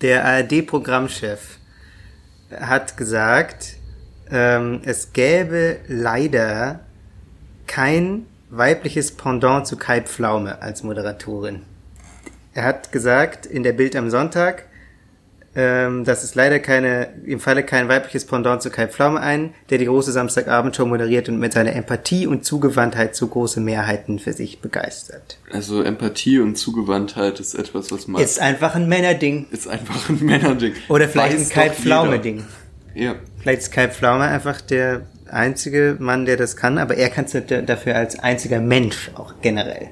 Der ARD-Programmchef hat gesagt, ähm, es gäbe leider kein weibliches Pendant zu Kai Pflaume als Moderatorin. Er hat gesagt in der Bild am Sonntag, ähm, dass es leider keine, im Falle kein weibliches Pendant zu Kai Pflaume ein, der die große Samstagabendshow moderiert und mit seiner Empathie und Zugewandtheit so große Mehrheiten für sich begeistert. Also Empathie und Zugewandtheit ist etwas, was man... Ist einfach ein Männerding. Ist einfach ein Männerding. Oder vielleicht Weiß ein Kai Pflaume-Ding. Ja. Vielleicht ist Kai Pflaume einfach der einzige Mann, der das kann, aber er kann es dafür als einziger Mensch auch generell.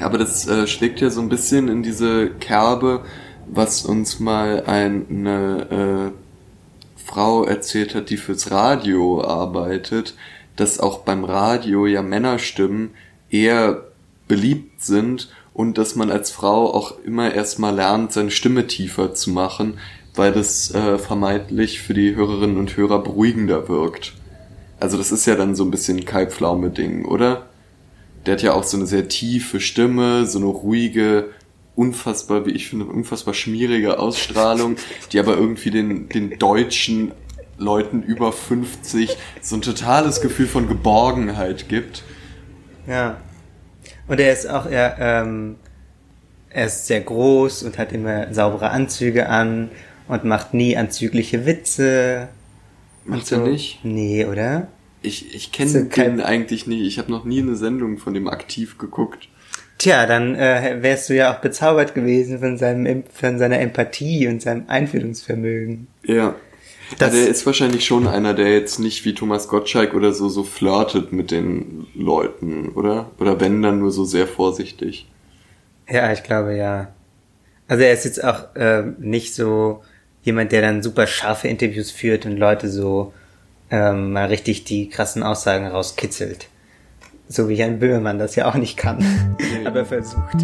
Aber das äh, schlägt ja so ein bisschen in diese Kerbe, was uns mal eine äh, Frau erzählt hat, die fürs Radio arbeitet, dass auch beim Radio ja Männerstimmen eher beliebt sind und dass man als Frau auch immer erstmal lernt, seine Stimme tiefer zu machen, weil das äh, vermeintlich für die Hörerinnen und Hörer beruhigender wirkt. Also das ist ja dann so ein bisschen Kalbpflaume-Ding, oder? Der hat ja auch so eine sehr tiefe Stimme, so eine ruhige, unfassbar, wie ich finde, unfassbar schmierige Ausstrahlung, die aber irgendwie den, den deutschen Leuten über 50 so ein totales Gefühl von Geborgenheit gibt. Ja. Und er ist auch, er, ähm, er ist sehr groß und hat immer saubere Anzüge an und macht nie anzügliche Witze. Macht er nicht? Nee, oder? Ich, ich kenne So den eigentlich nicht. Ich habe noch nie eine Sendung von dem aktiv geguckt. Tja, dann äh, wärst du ja auch bezaubert gewesen von seinem Em- von seiner Empathie und seinem Einfühlungsvermögen. Ja. Das- ja, der ist wahrscheinlich schon einer, der jetzt nicht wie Thomas Gottschalk oder so so flirtet mit den Leuten, oder? Oder wenn dann nur so sehr vorsichtig. Ja, ich glaube ja. Also er ist jetzt auch ähm, nicht so jemand, der dann super scharfe Interviews führt und Leute so ähm, mal richtig die krassen Aussagen rauskitzelt. So wie Jan Böhmermann das ja auch nicht kann, aber versucht.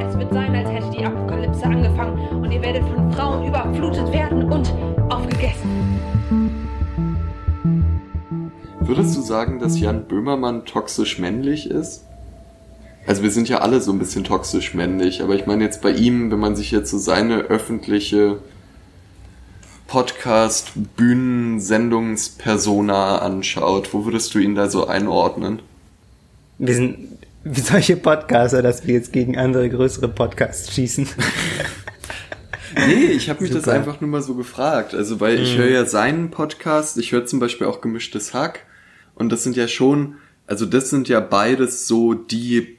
Es wird sein, als hätte die Apokalypse angefangen und ihr werdet von Frauen überflutet werden und aufgegessen. Würdest du sagen, dass Jan Böhmermann toxisch männlich ist? Also wir sind ja alle so ein bisschen toxisch männlich, aber ich meine jetzt bei ihm, wenn man sich jetzt so seine öffentliche Podcast, Bühnen, Sendungspersona anschaut, wo würdest du ihn da so einordnen? Wir sind wie solche Podcaster, dass wir jetzt gegen andere größere Podcasts schießen. Nee, ich habe mich das Super. einfach nur mal so gefragt. Also, weil ich höre ja seinen Podcast, ich höre zum Beispiel auch Gemischtes Hack. Und das sind ja schon, also das sind ja beides so die,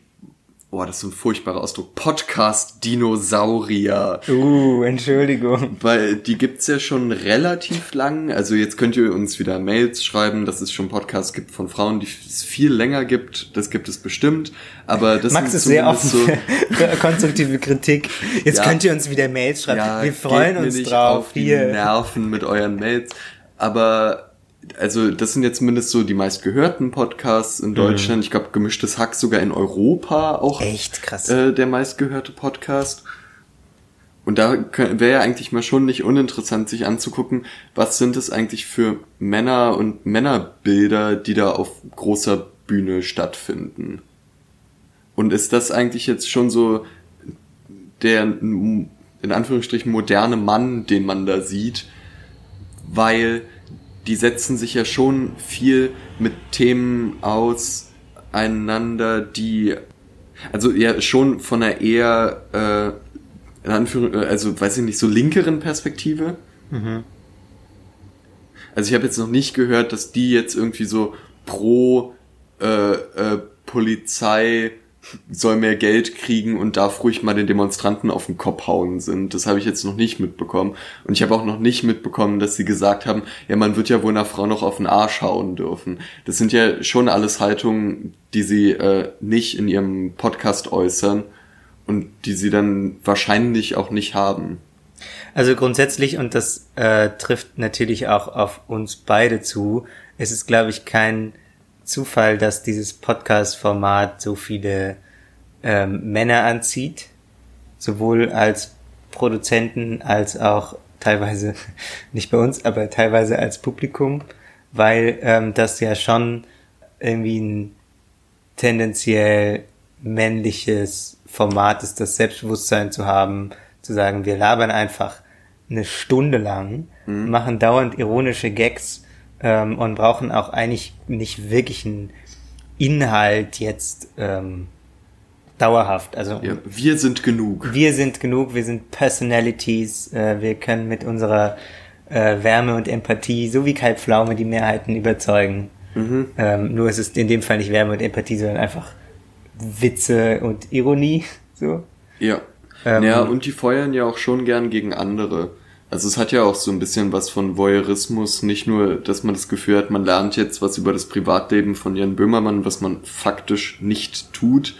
boah, das ist so ein furchtbarer Ausdruck, Podcast-Dinosaurier. Uh, Entschuldigung. Weil die gibt's ja schon relativ lang. Also jetzt könnt ihr uns wieder Mails schreiben, dass es schon Podcasts gibt von Frauen, die es viel länger gibt. Das gibt es bestimmt. Aber das Max ist sehr offen zumindest für, konstruktive Kritik. Jetzt Ja. könnt ihr uns wieder Mails schreiben. Ja, wir freuen uns nicht drauf. auf die Hier. Nerven mit euren Mails. Aber also das sind jetzt zumindest so die meistgehörten Podcasts in Deutschland. Ich glaube, gemischtes Hack sogar in Europa auch Echt krass. äh, der meistgehörte Podcast. Und da wäre ja eigentlich mal schon nicht uninteressant, sich anzugucken, was sind es eigentlich für Männer und Männerbilder, die da auf großer Bühne stattfinden. Und ist das eigentlich jetzt schon so der in Anführungsstrichen moderne Mann, den man da sieht, weil die setzen sich ja schon viel mit Themen auseinander, die also ja schon von einer eher äh, in Anführung, äh, also weiß ich nicht, so linkeren Perspektive. Also ich habe jetzt noch nicht gehört, dass die jetzt irgendwie so pro äh, äh, Polizei soll mehr Geld kriegen und darf ruhig mal den Demonstranten auf den Kopf hauen sind. Das habe ich jetzt noch nicht mitbekommen. Und ich habe auch noch nicht mitbekommen, dass sie gesagt haben, ja, man wird ja wohl einer Frau noch auf den Arsch hauen dürfen. Das sind ja schon alles Haltungen, die sie äh, nicht in ihrem Podcast äußern und die sie dann wahrscheinlich auch nicht haben. Also grundsätzlich, und das äh, trifft natürlich auch auf uns beide zu, es ist, glaube ich, kein Zufall, dass dieses Podcast-Format so viele ähm, Männer anzieht, sowohl als Produzenten als auch teilweise, nicht bei uns, aber teilweise als Publikum, weil ähm, das ja schon irgendwie ein tendenziell männliches Format ist, das Selbstbewusstsein zu haben, zu sagen, wir labern einfach eine Stunde lang, Mhm. machen dauernd ironische Gags ähm, und brauchen auch eigentlich nicht wirklich einen Inhalt jetzt ähm, dauerhaft. Also Ja, wir sind genug. wir sind genug, wir sind Personalities, äh, wir können mit unserer äh, Wärme und Empathie, so wie Kai Pflaume, die Mehrheiten überzeugen. Mhm. Ähm, nur ist es in dem Fall nicht Wärme und Empathie, sondern einfach Witze und Ironie. So. Ja. Ähm, ja, und die feuern ja auch schon gern gegen andere. Also es hat ja auch so ein bisschen was von Voyeurismus, nicht nur, dass man das Gefühl hat, man lernt jetzt was über das Privatleben von Jan Böhmermann, was man faktisch nicht tut,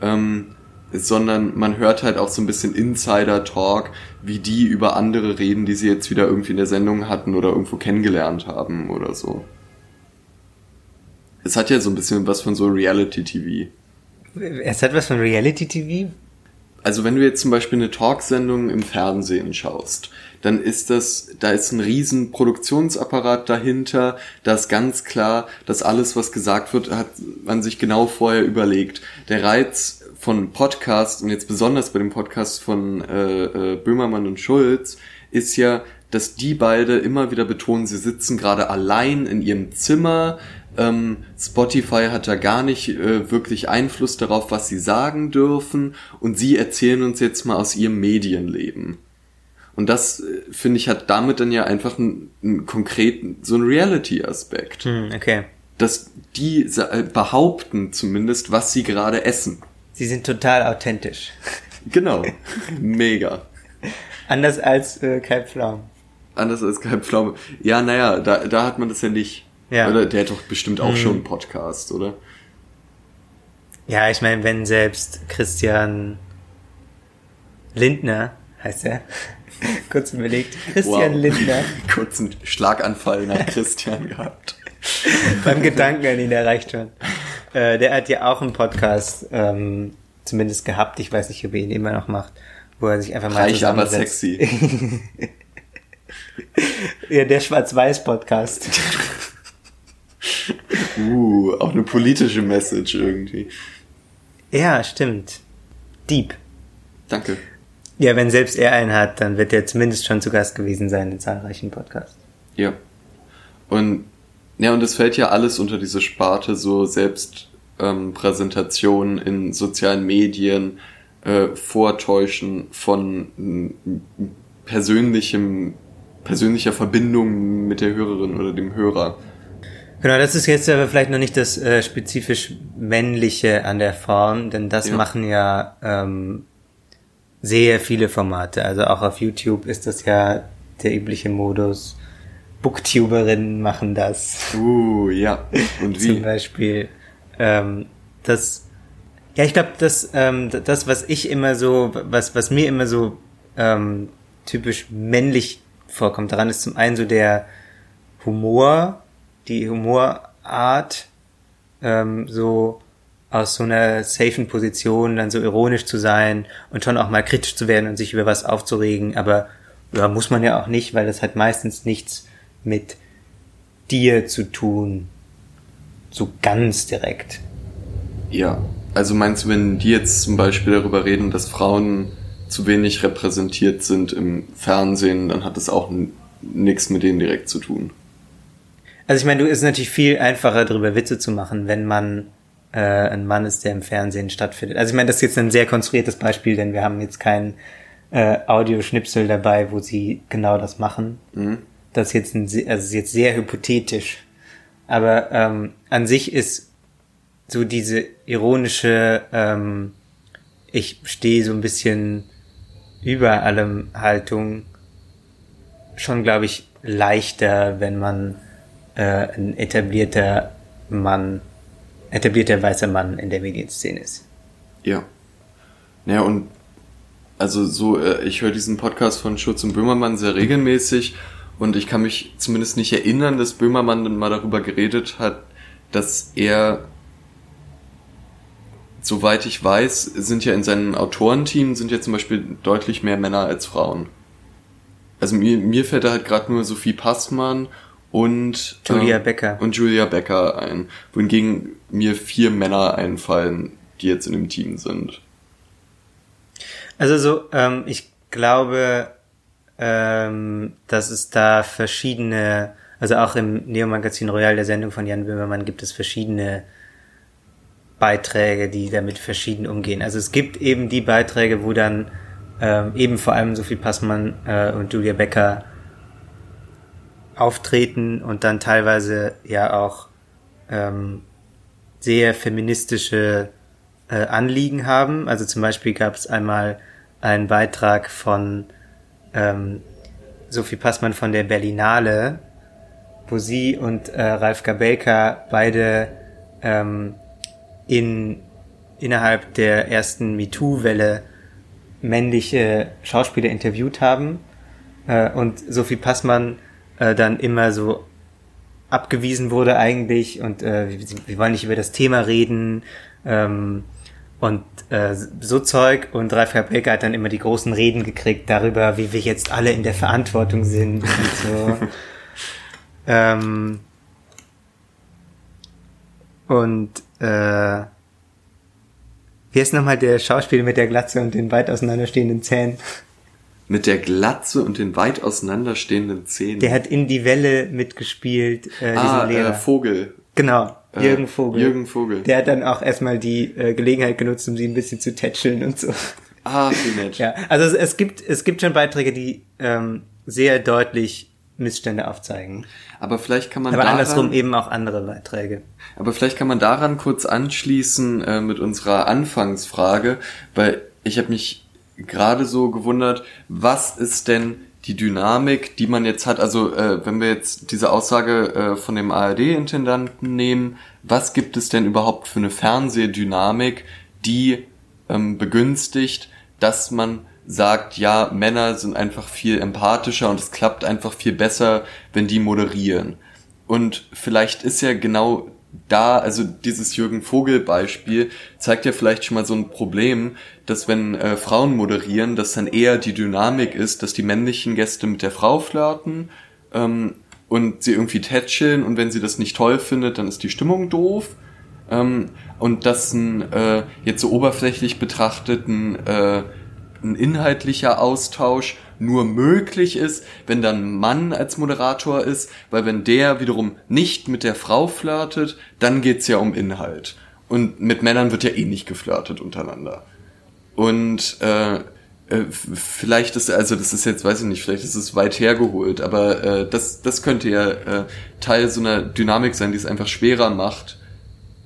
ähm, sondern man hört halt auch so ein bisschen Insider-Talk, wie die über andere reden, die sie jetzt wieder irgendwie in der Sendung hatten oder irgendwo kennengelernt haben oder so. Es hat ja so ein bisschen was von so Reality-TV. Es hat was von Reality TV. Also wenn du jetzt zum Beispiel eine Talksendung im Fernsehen schaust, dann ist das, da ist ein riesen Produktionsapparat dahinter, da ist ganz klar, dass alles, was gesagt wird, hat man sich genau vorher überlegt. Der Reiz von Podcast und jetzt besonders bei dem Podcast von äh, äh, Böhmermann und Schulz ist ja, dass die beide immer wieder betonen, sie sitzen gerade allein in ihrem Zimmer. Ähm, Spotify hat da gar nicht äh, wirklich Einfluss darauf, was sie sagen dürfen. Und sie erzählen uns jetzt mal aus ihrem Medienleben. Und das, äh, finde ich, hat damit dann ja einfach einen, einen konkreten, so einen Reality-Aspekt. Hm, okay. Dass die äh, behaupten zumindest, was sie gerade essen. Sie sind total authentisch. Genau. Mega. Anders als äh, Kai Pflaum. Anders als Kai Pflaume. Ja, naja, da, da hat man das ja nicht. Ja. Oder der hat doch bestimmt auch Mhm. schon einen Podcast, oder? Ja, ich meine, wenn selbst Christian Lindner, heißt er, kurz überlegt, Christian Wow. Lindner, Kurzen Schlaganfall nach Christian gehabt. beim Gedanken an ihn erreicht schon. Äh, der hat ja auch einen Podcast, ähm, zumindest gehabt, ich weiß nicht, ob er ihn immer noch macht, wo er sich einfach mal Reich, aber sexy. Ja, der Schwarz-Weiß-Podcast. Uh, auch eine politische Message irgendwie. Ja, stimmt. Deep. Danke. Ja, wenn selbst er einen hat, dann wird er zumindest schon zu Gast gewesen sein in zahlreichen Podcasts. Ja. Und ja, und es fällt ja alles unter diese Sparte so selbst ähm, Präsentation in sozialen Medien, äh, Vortäuschen von m, m, persönlichem persönlicher Verbindung mit der Hörerin oder dem Hörer. Genau, das ist jetzt aber vielleicht noch nicht das äh, spezifisch männliche an der Form, denn das Ja. machen ja ähm, sehr viele Formate. Also auch auf YouTube ist das ja der übliche Modus. Booktuberinnen machen das. Uh, ja. Und Zum wie? Beispiel. Ähm, das, ja, ich glaube, das, ähm, das, was ich immer so, was, was mir immer so ähm, typisch männlich vorkommt, daran ist zum einen so der Humor, die Humorart, ähm, so aus so einer safen Position dann so ironisch zu sein und schon auch mal kritisch zu werden und sich über was aufzuregen, aber ja, muss man ja auch nicht, weil das hat meistens nichts mit dir zu tun, so ganz direkt. Ja. Also meinst du, wenn die jetzt zum Beispiel darüber reden, dass Frauen zu wenig repräsentiert sind im Fernsehen, dann hat das auch nichts mit denen direkt zu tun. Also ich meine, du ist natürlich viel einfacher darüber Witze zu machen, wenn man äh, ein Mann ist, der im Fernsehen stattfindet. Also ich meine, das ist jetzt ein sehr konstruiertes Beispiel, denn wir haben jetzt kein äh, Audioschnipsel dabei, wo sie genau das machen. Mhm. Das ist jetzt ein, also ist jetzt sehr hypothetisch. Aber ähm, an sich ist so diese ironische, ähm, ich stehe so ein bisschen über allem Haltung schon, glaube ich, leichter, wenn man äh, ein etablierter Mann, etablierter weißer Mann in der Medienszene ist. Ja. Ja, und also so, äh, ich höre diesen Podcast von Schutz und Böhmermann sehr regelmäßig und ich kann mich zumindest nicht erinnern, dass Böhmermann mal darüber geredet hat, dass er, soweit ich weiß, sind ja in seinem Autorenteam sind ja zum Beispiel deutlich mehr Männer als Frauen. Also mir, mir fällt da halt gerade nur Sophie Passmann und Julia ähm, Becker. und Julia Becker ein, wohingegen mir vier Männer einfallen, die jetzt in dem Team sind. Also so, ähm, ich glaube, ähm, dass es da verschiedene, also auch im Neo-Magazin Royal, der Sendung von Jan Böhmermann, gibt es verschiedene Beiträge, die damit verschieden umgehen. Also es gibt eben die Beiträge, wo dann ähm, eben vor allem Sophie Passmann äh, und Julia Becker auftreten und dann teilweise ja auch ähm, sehr feministische äh, Anliegen haben. Also zum Beispiel gab es einmal einen Beitrag von ähm, Sophie Passmann von der Berlinale, wo sie und äh, Ralf Gabelka beide ähm, in innerhalb der ersten MeToo-Welle männliche Schauspieler interviewt haben äh, und Sophie Passmann äh, dann immer so abgewiesen wurde eigentlich und äh, wir, wir wollen nicht über das Thema reden ähm, und äh, so Zeug und Ralf Gabelka hat dann immer die großen Reden gekriegt darüber, wie wir jetzt alle in der Verantwortung sind und so. ähm, und äh, wie ist nochmal der Schauspieler mit der Glatze und den weit auseinanderstehenden Zähnen? Mit der Glatze und den weit auseinanderstehenden Zähnen. Der hat in die Welle mitgespielt, äh, diesen ah, Lehrer. äh, Vogel. genau, Äh, Jürgen Vogel. Jürgen Vogel. Der hat dann auch erstmal die äh, Gelegenheit genutzt, um sie ein bisschen zu tätscheln und so. Ah, wie nett. Ja, also es, es gibt es gibt schon Beiträge, die ähm, sehr deutlich Missstände aufzeigen. Aber vielleicht kann man Aber daran, andersrum eben auch andere Beiträge. aber vielleicht kann man daran kurz anschließen äh, mit unserer Anfangsfrage, weil ich habe mich gerade so gewundert, was ist denn die Dynamik, die man jetzt hat, also äh, wenn wir jetzt diese Aussage äh, von dem ARD-Intendanten nehmen, was gibt es denn überhaupt für eine Fernsehdynamik, die ähm, begünstigt, dass man sagt, ja, Männer sind einfach viel empathischer und es klappt einfach viel besser, wenn die moderieren. Und vielleicht ist ja genau da, also dieses Jürgen Vogel Beispiel zeigt ja vielleicht schon mal so ein Problem, dass wenn äh, Frauen moderieren, dass dann eher die Dynamik ist, dass die männlichen Gäste mit der Frau flirten ähm, und sie irgendwie tätscheln und wenn sie das nicht toll findet, dann ist die Stimmung doof. Ähm, und dass ein äh, jetzt so oberflächlich betrachteten äh, ein inhaltlicher Austausch nur möglich ist, wenn dann Mann als Moderator ist, weil wenn der wiederum nicht mit der Frau flirtet, dann geht's ja um Inhalt. Und mit Männern wird ja eh nicht geflirtet untereinander. Und äh, äh, vielleicht ist, also das ist jetzt, weiß ich nicht, vielleicht ist es weit hergeholt, aber äh, das, das könnte ja äh, Teil so einer Dynamik sein, die es einfach schwerer macht.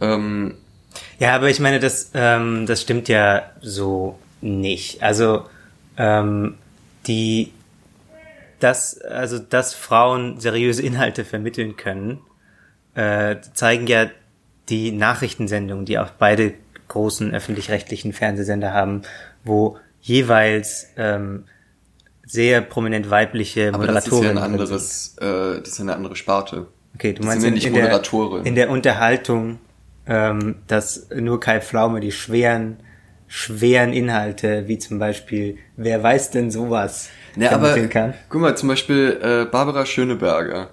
Ähm, Ja, aber ich meine, das, ähm, das stimmt ja so nicht. Also ähm, die, dass, also dass Frauen seriöse Inhalte vermitteln können, äh, zeigen ja die Nachrichtensendungen, die auch beide großen öffentlich-rechtlichen Fernsehsender haben, wo jeweils ähm, sehr prominent weibliche aber das ist ja ein anderes, äh, das ist ja eine andere Sparte. Okay, du Das meinst sind ja in, in, der, Moderatoren. in der Unterhaltung, ähm, dass nur Kai Pflaume die schweren, schweren Inhalte, wie zum Beispiel, wer weiß denn sowas, Ja, aber kann. guck mal, zum Beispiel äh, Barbara Schöneberger.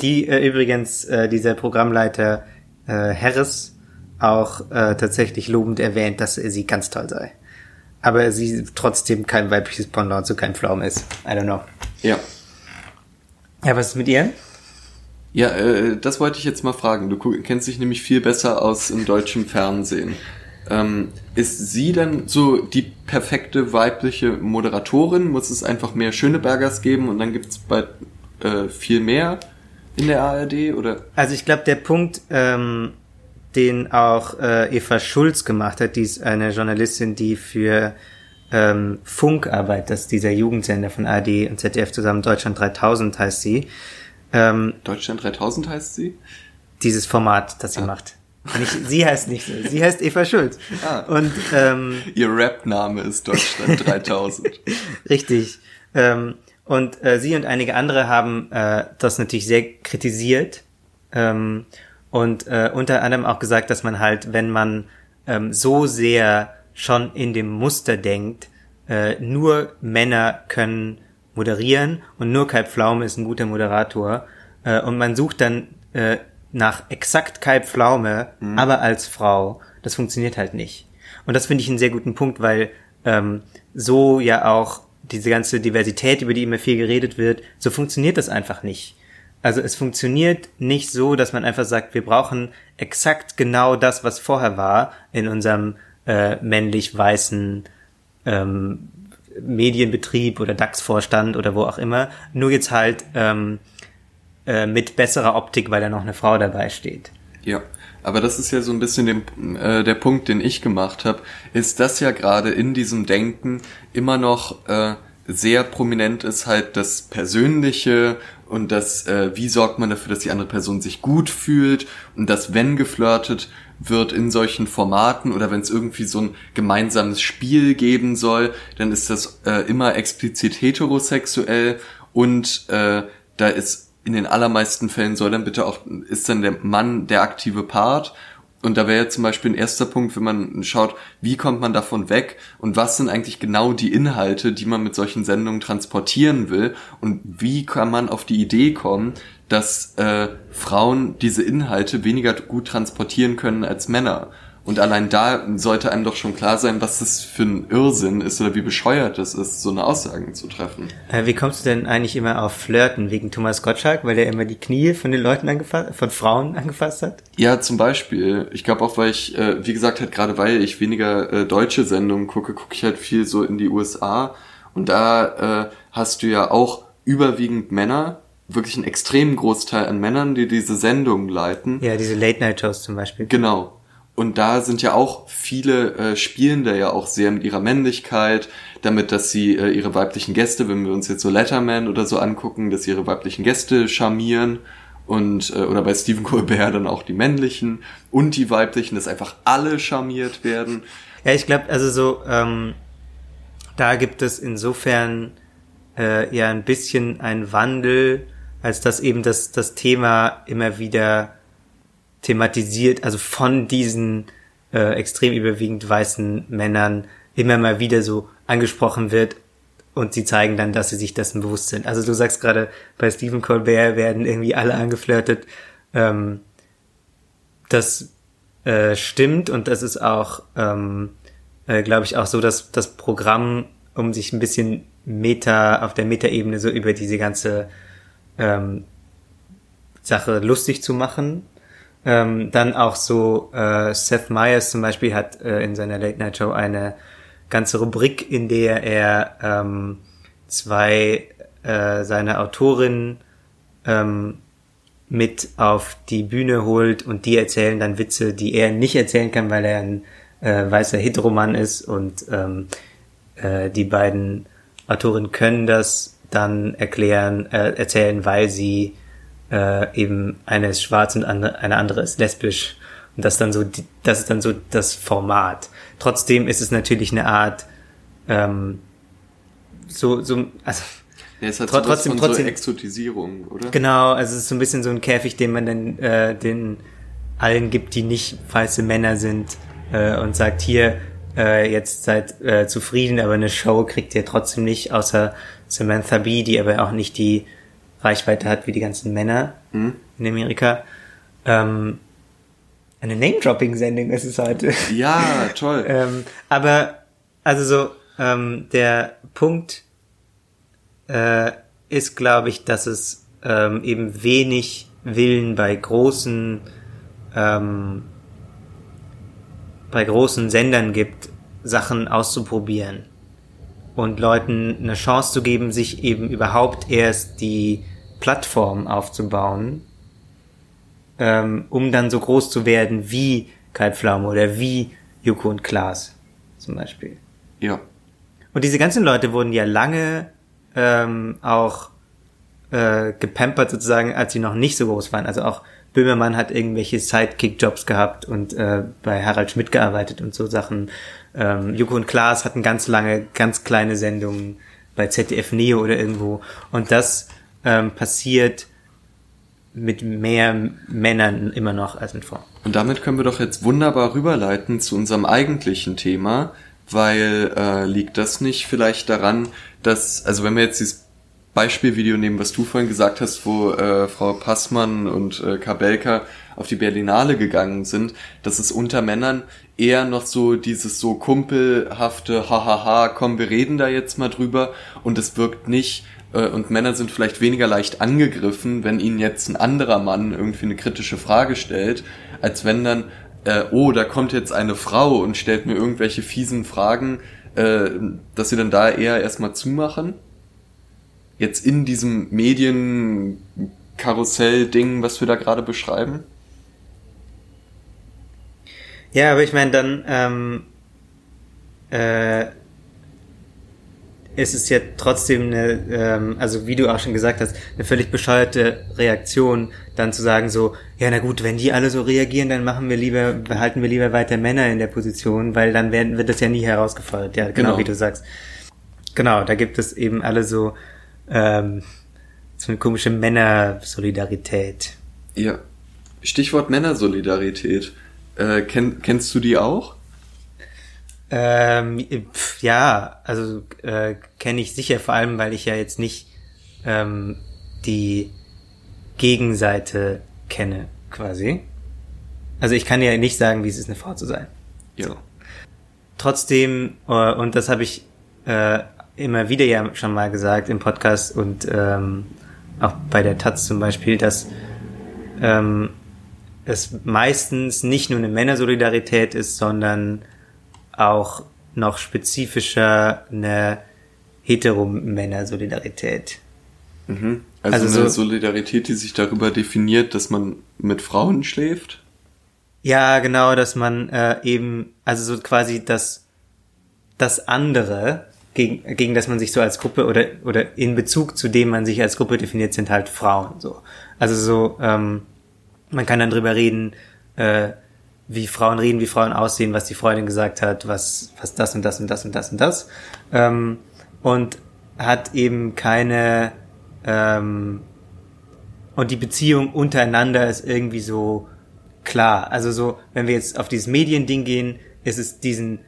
Die äh, übrigens äh, dieser Programmleiter äh, Harris auch äh, tatsächlich lobend erwähnt, dass sie ganz toll sei. Aber sie trotzdem kein weibliches Pendant zu kein Pflaume ist. I don't know. Ja. Ja, was ist mit ihr? Ja, äh, das wollte ich jetzt mal fragen. Du kennst dich nämlich viel besser aus im deutschen Fernsehen. Ähm, ist sie denn so die perfekte weibliche Moderatorin? Muss es einfach mehr Schönebergers geben und dann gibt's bald äh, viel mehr in der ARD? Oder? Also ich glaube, der Punkt, ähm, den auch äh, Eva Schulz gemacht hat, die ist eine Journalistin, die für ähm, Funk arbeitet, das ist dieser Jugendsender von ARD und ZDF zusammen, Deutschland 3000 heißt sie, ähm, Deutschland 3000 heißt sie? dieses Format, das sie macht. Nicht, sie heißt nicht so, sie heißt Eva Schulz. Ah. Und ähm, Ihr Rap-Name ist Deutschland 3000. Richtig. Ähm, und äh, sie und einige andere haben äh, das natürlich sehr kritisiert ähm, und äh, unter anderem auch gesagt, dass man halt, wenn man ähm, so sehr schon in dem Muster denkt, äh, nur Männer können moderieren und nur Kai Pflaume ist ein guter Moderator, äh, und man sucht dann äh, nach exakt Kai Pflaume, Mhm. aber als Frau. Das funktioniert halt nicht. Und das finde ich einen sehr guten Punkt, weil ähm, so ja auch diese ganze Diversität, über die immer viel geredet wird, so funktioniert das einfach nicht. Also es funktioniert nicht so, dass man einfach sagt, wir brauchen exakt genau das, was vorher war in unserem äh, männlich weißen ähm, Medienbetrieb oder DAX-Vorstand oder wo auch immer, nur jetzt halt ähm, äh, mit besserer Optik, weil da noch eine Frau dabei steht. Ja, aber das ist ja so ein bisschen den, äh, der Punkt, den ich gemacht habe, ist, dass ja gerade in diesem Denken immer noch äh, sehr prominent ist halt das Persönliche und das, äh, wie sorgt man dafür, dass die andere Person sich gut fühlt und dass, wenn geflirtet wird in solchen Formaten oder wenn es irgendwie so ein gemeinsames Spiel geben soll, dann ist das äh, immer explizit heterosexuell und äh, da ist in den allermeisten Fällen soll dann bitte auch, ist dann der Mann der aktive Part. Und da wäre zum Beispiel ein erster Punkt, wenn man schaut, wie kommt man davon weg und was sind eigentlich genau die Inhalte, die man mit solchen Sendungen transportieren will und wie kann man auf die Idee kommen, dass äh, Frauen diese Inhalte weniger gut transportieren können als Männer. Und allein da sollte einem doch schon klar sein, was das für ein Irrsinn ist oder wie bescheuert es ist, so eine Aussagen zu treffen. Äh, wie kommst du denn eigentlich immer auf Flirten? Wegen Thomas Gottschalk, weil der immer die Knie von den Leuten angefasst, von Frauen angefasst hat? Ja, zum Beispiel. Ich glaube auch, weil ich, äh, wie gesagt, halt gerade weil ich weniger äh, deutsche Sendungen gucke, gucke ich halt viel so in die USA. Und da äh, hast du ja auch überwiegend Männer, wirklich einen extremen Großteil an Männern, die diese Sendungen leiten. Ja, diese Late-Night-Shows zum Beispiel. Genau. Und da sind ja auch viele äh, spielen da ja auch sehr mit ihrer Männlichkeit, damit, dass sie äh, ihre weiblichen Gäste, wenn wir uns jetzt so Letterman oder so angucken, dass sie ihre weiblichen Gäste charmieren und äh, oder bei Stephen Colbert dann auch die männlichen und die weiblichen, dass einfach alle charmiert werden. Ja, ich glaube, also so, ähm, da gibt es insofern äh, ja ein bisschen ein Wandel, als dass eben das, das Thema immer wieder thematisiert, also von diesen äh, extrem überwiegend weißen Männern immer mal wieder so angesprochen wird und sie zeigen dann, dass sie sich dessen bewusst sind. Also du sagst gerade, bei Stephen Colbert werden irgendwie alle angeflirtet. Ähm, das äh, stimmt und das ist auch, ähm, äh, glaube ich, auch so, dass das Programm, um sich ein bisschen Meta, auf der Meta-Ebene so über diese ganze ähm, Sache lustig zu machen, ähm, dann auch so, äh, Seth Meyers zum Beispiel hat äh, in seiner Late Night Show eine ganze Rubrik, in der er ähm, zwei äh, seiner Autorinnen ähm, mit auf die Bühne holt und die erzählen dann Witze, die er nicht erzählen kann, weil er ein äh, weißer Heteroman ist und ähm, äh, die beiden Autorinnen können das dann erklären, äh, erzählen, weil sie äh, eben eine ist schwarz und andere, eine andere ist lesbisch. Und das dann so, die, das ist dann so das Format. Trotzdem ist es natürlich eine Art, ähm, so, so, also, Ja, es hat sowas trotzdem- von trotzdem- so Exotisierung, oder? genau, also es ist so ein bisschen so ein Käfig, den man dann äh, den allen gibt, die nicht weiße Männer sind äh, und sagt, hier, äh, jetzt seid äh, zufrieden, aber eine Show kriegt ihr trotzdem nicht, außer Samantha Bee, die aber auch nicht die Reichweite hat wie die ganzen Männer Mhm. in Amerika. Ähm, eine Name-Dropping-Sendung ist es heute. Ja, toll. ähm, aber, also so, ähm, der Punkt äh, ist, glaube ich, dass es ähm, eben wenig Willen bei großen ähm, bei großen Sendern gibt, Sachen auszuprobieren und Leuten eine Chance zu geben, sich eben überhaupt erst die Plattform aufzubauen, ähm, um dann so groß zu werden wie Kai Pflaume oder wie Joko und Klaas zum Beispiel. Ja. Und diese ganzen Leute wurden ja lange ähm, auch äh, gepampert sozusagen, als sie noch nicht so groß waren. Also auch Böhmermann hat irgendwelche Sidekick-Jobs gehabt und äh, bei Harald Schmidt gearbeitet und so Sachen. Ähm, Joko und Klaas hatten ganz lange, ganz kleine Sendungen bei ZDF Neo oder irgendwo. Und das ähm, passiert mit mehr Männern immer noch als mit Frauen. Und damit können wir doch jetzt wunderbar rüberleiten zu unserem eigentlichen Thema, weil äh, liegt das nicht vielleicht daran, dass, also wenn wir jetzt dieses Beispielvideo nehmen, was du vorhin gesagt hast, wo äh, Frau Passmann und äh, Kabelka auf die Berlinale gegangen sind, dass es unter Männern eher noch so dieses so kumpelhafte, hahaha, komm, wir reden da jetzt mal drüber und es wirkt nicht, äh, und Männer sind vielleicht weniger leicht angegriffen, wenn ihnen jetzt ein anderer Mann irgendwie eine kritische Frage stellt, als wenn dann, äh, oh, da kommt jetzt eine Frau und stellt mir irgendwelche fiesen Fragen, äh, dass sie dann da eher erstmal zumachen. Jetzt in diesem Medienkarussell-Ding, was wir da gerade beschreiben. Ja, aber ich meine, dann ähm, äh, ist es ja trotzdem eine, ähm, also wie du auch schon gesagt hast, eine völlig bescheuerte Reaktion, dann zu sagen so, ja na gut, wenn die alle so reagieren, dann machen wir lieber, behalten wir lieber weiter Männer in der Position, weil dann werden, wird das ja nie herausgefordert. Ja, genau, Genau. wie du sagst. Genau, da gibt es eben alle so, ähm, so eine komische Männersolidarität. Ja. Stichwort Männersolidarität. Äh, kenn, kennst du die auch? Ähm, pf, ja, also äh, kenne ich sicher, vor allem, weil ich ja jetzt nicht ähm, die Gegenseite kenne, quasi. Also ich kann ja nicht sagen, wie es ist, eine Frau zu sein. Ja. Trotzdem, äh, und das habe ich äh, immer wieder ja schon mal gesagt im Podcast und ähm, auch bei der Taz zum Beispiel, dass ähm, es meistens nicht nur eine Männersolidarität ist, sondern auch noch spezifischer eine Heteromännersolidarität. Mhm. Also, Also eine so- Solidarität, die sich darüber definiert, dass man mit Frauen schläft? Ja, genau, dass man äh, eben, also so quasi das, das andere, gegen, gegen das man sich so als Gruppe oder, oder in Bezug zu dem man sich als Gruppe definiert, sind halt Frauen. So. Also so, ähm, man kann dann drüber reden, äh, wie Frauen reden, wie Frauen aussehen, was die Freundin gesagt hat, was, was das und das und das und das und das. Ähm, und hat eben keine, ähm, und die Beziehung untereinander ist irgendwie so klar. Also so, wenn wir jetzt auf dieses Mediending gehen, ist es diesen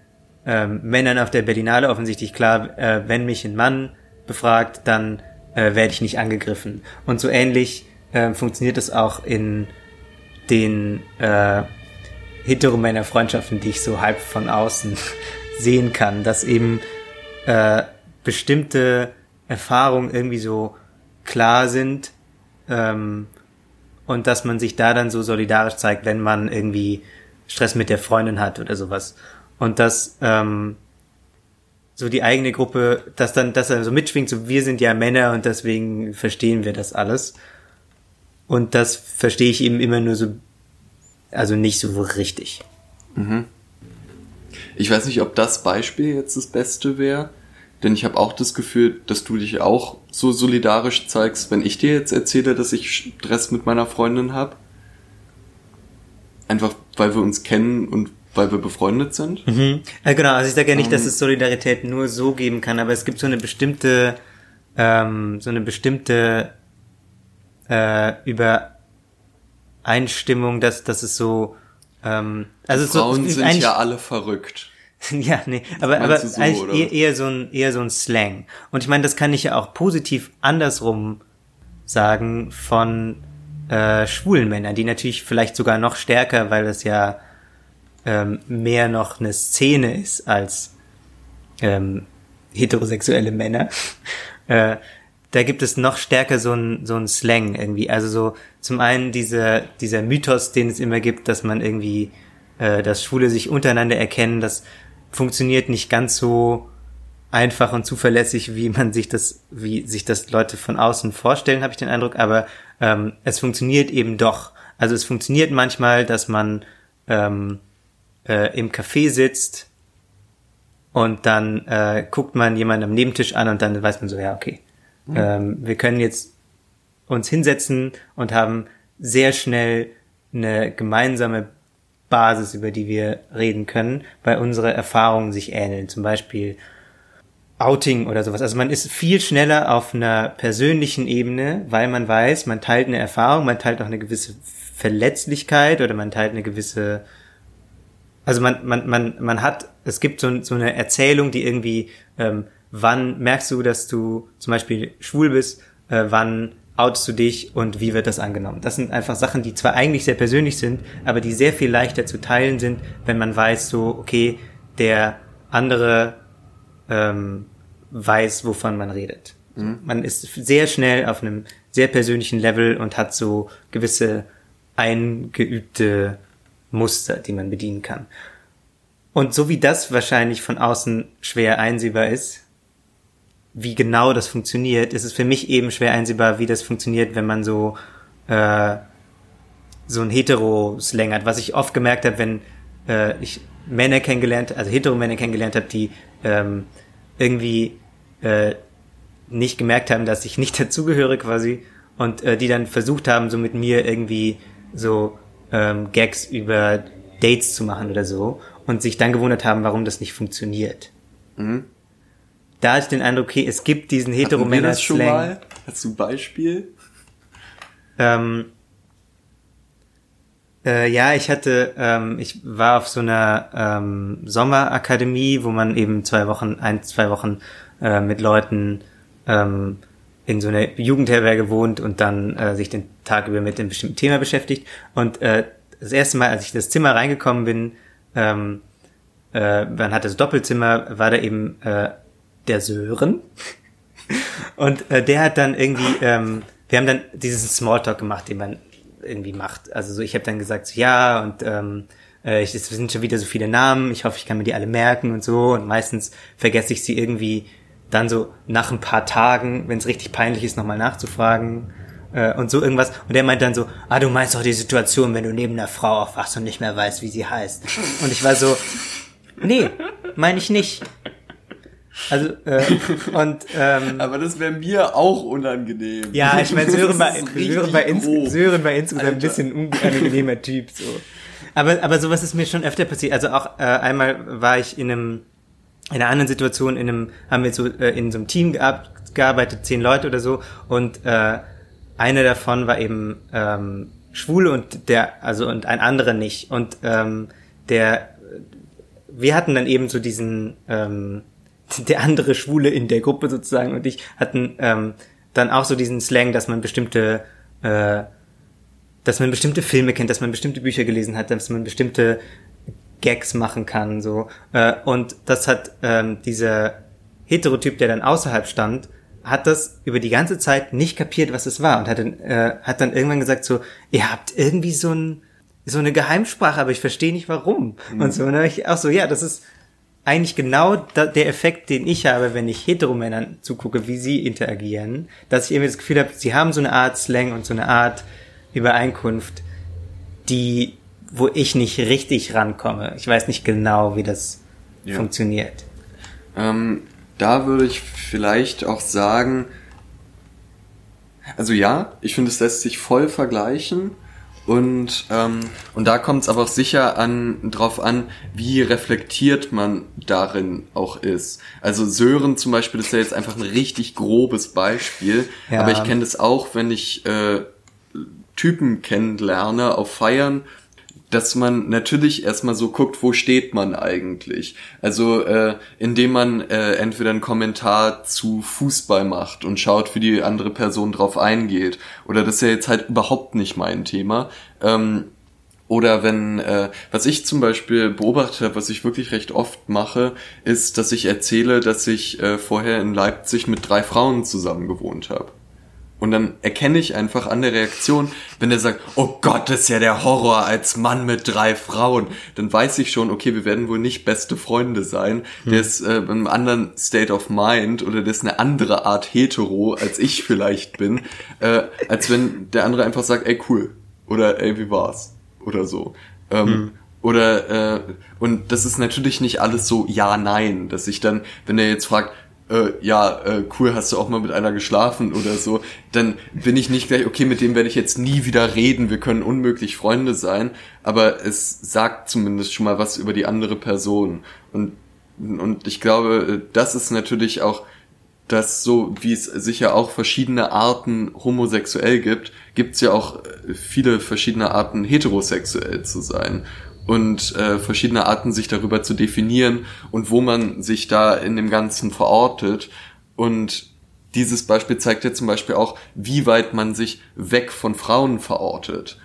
ähm, Männern auf der Berlinale offensichtlich klar, äh, wenn mich ein Mann befragt, dann äh, werde ich nicht angegriffen. Und so ähnlich äh, funktioniert es auch in den äh, Heteromänner-Freundschaften, die ich so halb von außen sehen kann, dass eben äh, bestimmte Erfahrungen irgendwie so klar sind ähm, und dass man sich da dann so solidarisch zeigt, wenn man irgendwie Stress mit der Freundin hat oder sowas. Und dass ähm, so die eigene Gruppe, dass dann, dass er so mitschwingt, so wir sind ja Männer und deswegen verstehen wir das alles. Und das verstehe ich eben immer nur so, also nicht so richtig. Ich weiß nicht, ob das Beispiel jetzt das Beste wäre, denn ich habe auch das Gefühl, dass du dich auch so solidarisch zeigst, wenn ich dir jetzt erzähle, dass ich Stress mit meiner Freundin habe. Einfach weil wir uns kennen und weil wir befreundet sind. Mhm. Ja, genau, also ich sage ja nicht, dass es Solidarität nur so geben kann, aber es gibt so eine bestimmte, ähm, so eine bestimmte äh, Übereinstimmung, dass, dass es so, ähm, also so, Frauen sind eigentlich- ja alle verrückt. ja, nee, aber, aber Meinst so, eigentlich eher, eher so ein eher so ein Slang. Und ich meine, das kann ich ja auch positiv andersrum sagen von äh, schwulen Männern, die natürlich vielleicht sogar noch stärker, weil das ja ähm, mehr noch eine Szene ist als ähm, heterosexuelle Männer. äh, da gibt es noch stärker so ein so ein Slang irgendwie. Also so zum einen dieser dieser Mythos, den es immer gibt, dass man irgendwie äh, dass Schwule sich untereinander erkennen, das funktioniert nicht ganz so einfach und zuverlässig, wie man sich das, wie sich das Leute von außen vorstellen, habe ich den Eindruck, aber ähm, es funktioniert eben doch. Also es funktioniert manchmal, dass man ähm, äh, im Café sitzt und dann äh, guckt man jemanden am Nebentisch an und dann weiß man so, ja, okay, ähm, wir können jetzt uns hinsetzen und haben sehr schnell eine gemeinsame Basis, über die wir reden können, weil unsere Erfahrungen sich ähneln. Zum Beispiel Outing oder sowas. Also man ist viel schneller auf einer persönlichen Ebene, weil man weiß, man teilt eine Erfahrung, man teilt auch eine gewisse Verletzlichkeit oder man teilt eine gewisse also man, man, man, man hat, es gibt so, so eine Erzählung, die irgendwie ähm, wann merkst du, dass du zum Beispiel schwul bist, äh, wann outest du dich und wie wird das angenommen. Das sind einfach Sachen, die zwar eigentlich sehr persönlich sind, aber die sehr viel leichter zu teilen sind, wenn man weiß, so, okay, der andere ähm, weiß, wovon man redet. Mhm. Man ist sehr schnell auf einem sehr persönlichen Level und hat so gewisse eingeübte Muster, die man bedienen kann. Und so wie das wahrscheinlich von außen schwer einsehbar ist, wie genau das funktioniert, ist es für mich eben schwer einsehbar, wie das funktioniert, wenn man so äh, so ein Hetero-Slang hat. Was ich oft gemerkt habe, wenn äh, ich Männer kennengelernt, also Hetero-Männer kennengelernt habe, die ähm, irgendwie äh, nicht gemerkt haben, dass ich nicht dazugehöre quasi und äh, die dann versucht haben, so mit mir irgendwie so ähm, Gags über Dates zu machen oder so und sich dann gewundert haben, warum das nicht funktioniert. Mhm. Da ist den Eindruck, okay, es gibt diesen Heteromänner-Slang. Hast du ein Beispiel? Ähm, äh, ja, ich hatte, ähm, ich war auf so einer ähm, Sommerakademie, wo man eben zwei Wochen, ein, zwei Wochen äh, mit Leuten ähm, in so einer Jugendherberge wohnt und dann äh, sich den Tag über mit einem bestimmten Thema beschäftigt. Und äh, das erste Mal, als ich in das Zimmer reingekommen bin, ähm, äh, man hatte das Doppelzimmer, war da eben äh, der Sören. und äh, der hat dann irgendwie, ähm, wir haben dann diesen Smalltalk gemacht, den man irgendwie macht. Also so, ich habe dann gesagt, so, ja, und ähm, äh, es sind schon wieder so viele Namen, ich hoffe, ich kann mir die alle merken und so. Und meistens vergesse ich sie irgendwie dann so nach ein paar Tagen, wenn es richtig peinlich ist, nochmal nachzufragen äh, und so irgendwas. Und der meint dann so, ah, du meinst doch die Situation, wenn du neben einer Frau aufwachst und nicht mehr weißt, wie sie heißt. Und ich war so, nee, meine ich nicht. Also, äh, und, ähm, Aber das wäre mir auch unangenehm. Ja, ich meine, Sören war, Sören war, ins, Sören war insgesamt ein bisschen unangenehmer Typ, so. Aber, aber sowas ist mir schon öfter passiert. Also auch äh, einmal war ich in einem in einer anderen Situation in einem haben wir so äh, in so einem Team gearbeitet, zehn Leute oder so und äh, einer davon war eben ähm, schwul und der also und ein anderer nicht und ähm, der wir hatten dann eben so diesen ähm, der andere Schwule in der Gruppe sozusagen und ich hatten ähm, dann auch so diesen Slang, dass man bestimmte äh, dass man bestimmte Filme kennt, dass man bestimmte Bücher gelesen hat, dass man bestimmte Gags machen kann, so. Äh, und das hat ähm, dieser Heterotyp, der dann außerhalb stand, hat das über die ganze Zeit nicht kapiert, was es war und hat dann, äh, hat dann irgendwann gesagt so, ihr habt irgendwie so ein so eine Geheimsprache, aber ich verstehe nicht warum. Mhm. Und so, und dann ich auch so, ja, das ist eigentlich genau da, der Effekt, den ich habe, wenn ich Heteromännern zugucke, wie sie interagieren, dass ich irgendwie das Gefühl habe, sie haben so eine Art Slang und so eine Art Übereinkunft, die wo ich nicht richtig rankomme. Ich weiß nicht genau, wie das ja. funktioniert. Ähm, da würde ich vielleicht auch sagen, also ja, ich finde, es lässt sich voll vergleichen. Und, ähm, und da kommt es aber auch sicher an, drauf an, wie reflektiert man darin auch ist. Also Sören zum Beispiel ist ja jetzt einfach ein richtig grobes Beispiel, ja. aber ich kenne das auch, wenn ich äh, Typen kennenlerne auf Feiern dass man natürlich erstmal so guckt, wo steht man eigentlich. Also äh, indem man äh, entweder einen Kommentar zu Fußball macht und schaut, wie die andere Person drauf eingeht. Oder das ist ja jetzt halt überhaupt nicht mein Thema. Ähm, oder wenn, äh, was ich zum Beispiel beobachtet habe, was ich wirklich recht oft mache, ist, dass ich erzähle, dass ich äh, vorher in Leipzig mit drei Frauen zusammen gewohnt habe. Und dann erkenne ich einfach an der Reaktion, wenn er sagt, oh Gott, das ist ja der Horror als Mann mit drei Frauen, dann weiß ich schon, okay, wir werden wohl nicht beste Freunde sein. Hm. Der ist äh, in einem anderen State of Mind oder der ist eine andere Art hetero, als ich vielleicht bin, äh, als wenn der andere einfach sagt, ey cool oder ey, wie war's? Oder so. Ähm, hm. Oder äh, und das ist natürlich nicht alles so ja, nein, dass ich dann, wenn er jetzt fragt, äh, ja, äh, cool, hast du auch mal mit einer geschlafen oder so, dann bin ich nicht gleich, okay, mit dem werde ich jetzt nie wieder reden, wir können unmöglich Freunde sein, aber es sagt zumindest schon mal was über die andere Person. Und, und ich glaube, das ist natürlich auch dass so wie es sicher auch verschiedene Arten homosexuell gibt, gibt es ja auch viele verschiedene Arten heterosexuell zu sein. Und äh, verschiedene Arten, sich darüber zu definieren und wo man sich da in dem Ganzen verortet. Und dieses Beispiel zeigt ja zum Beispiel auch, wie weit man sich weg von Frauen verortet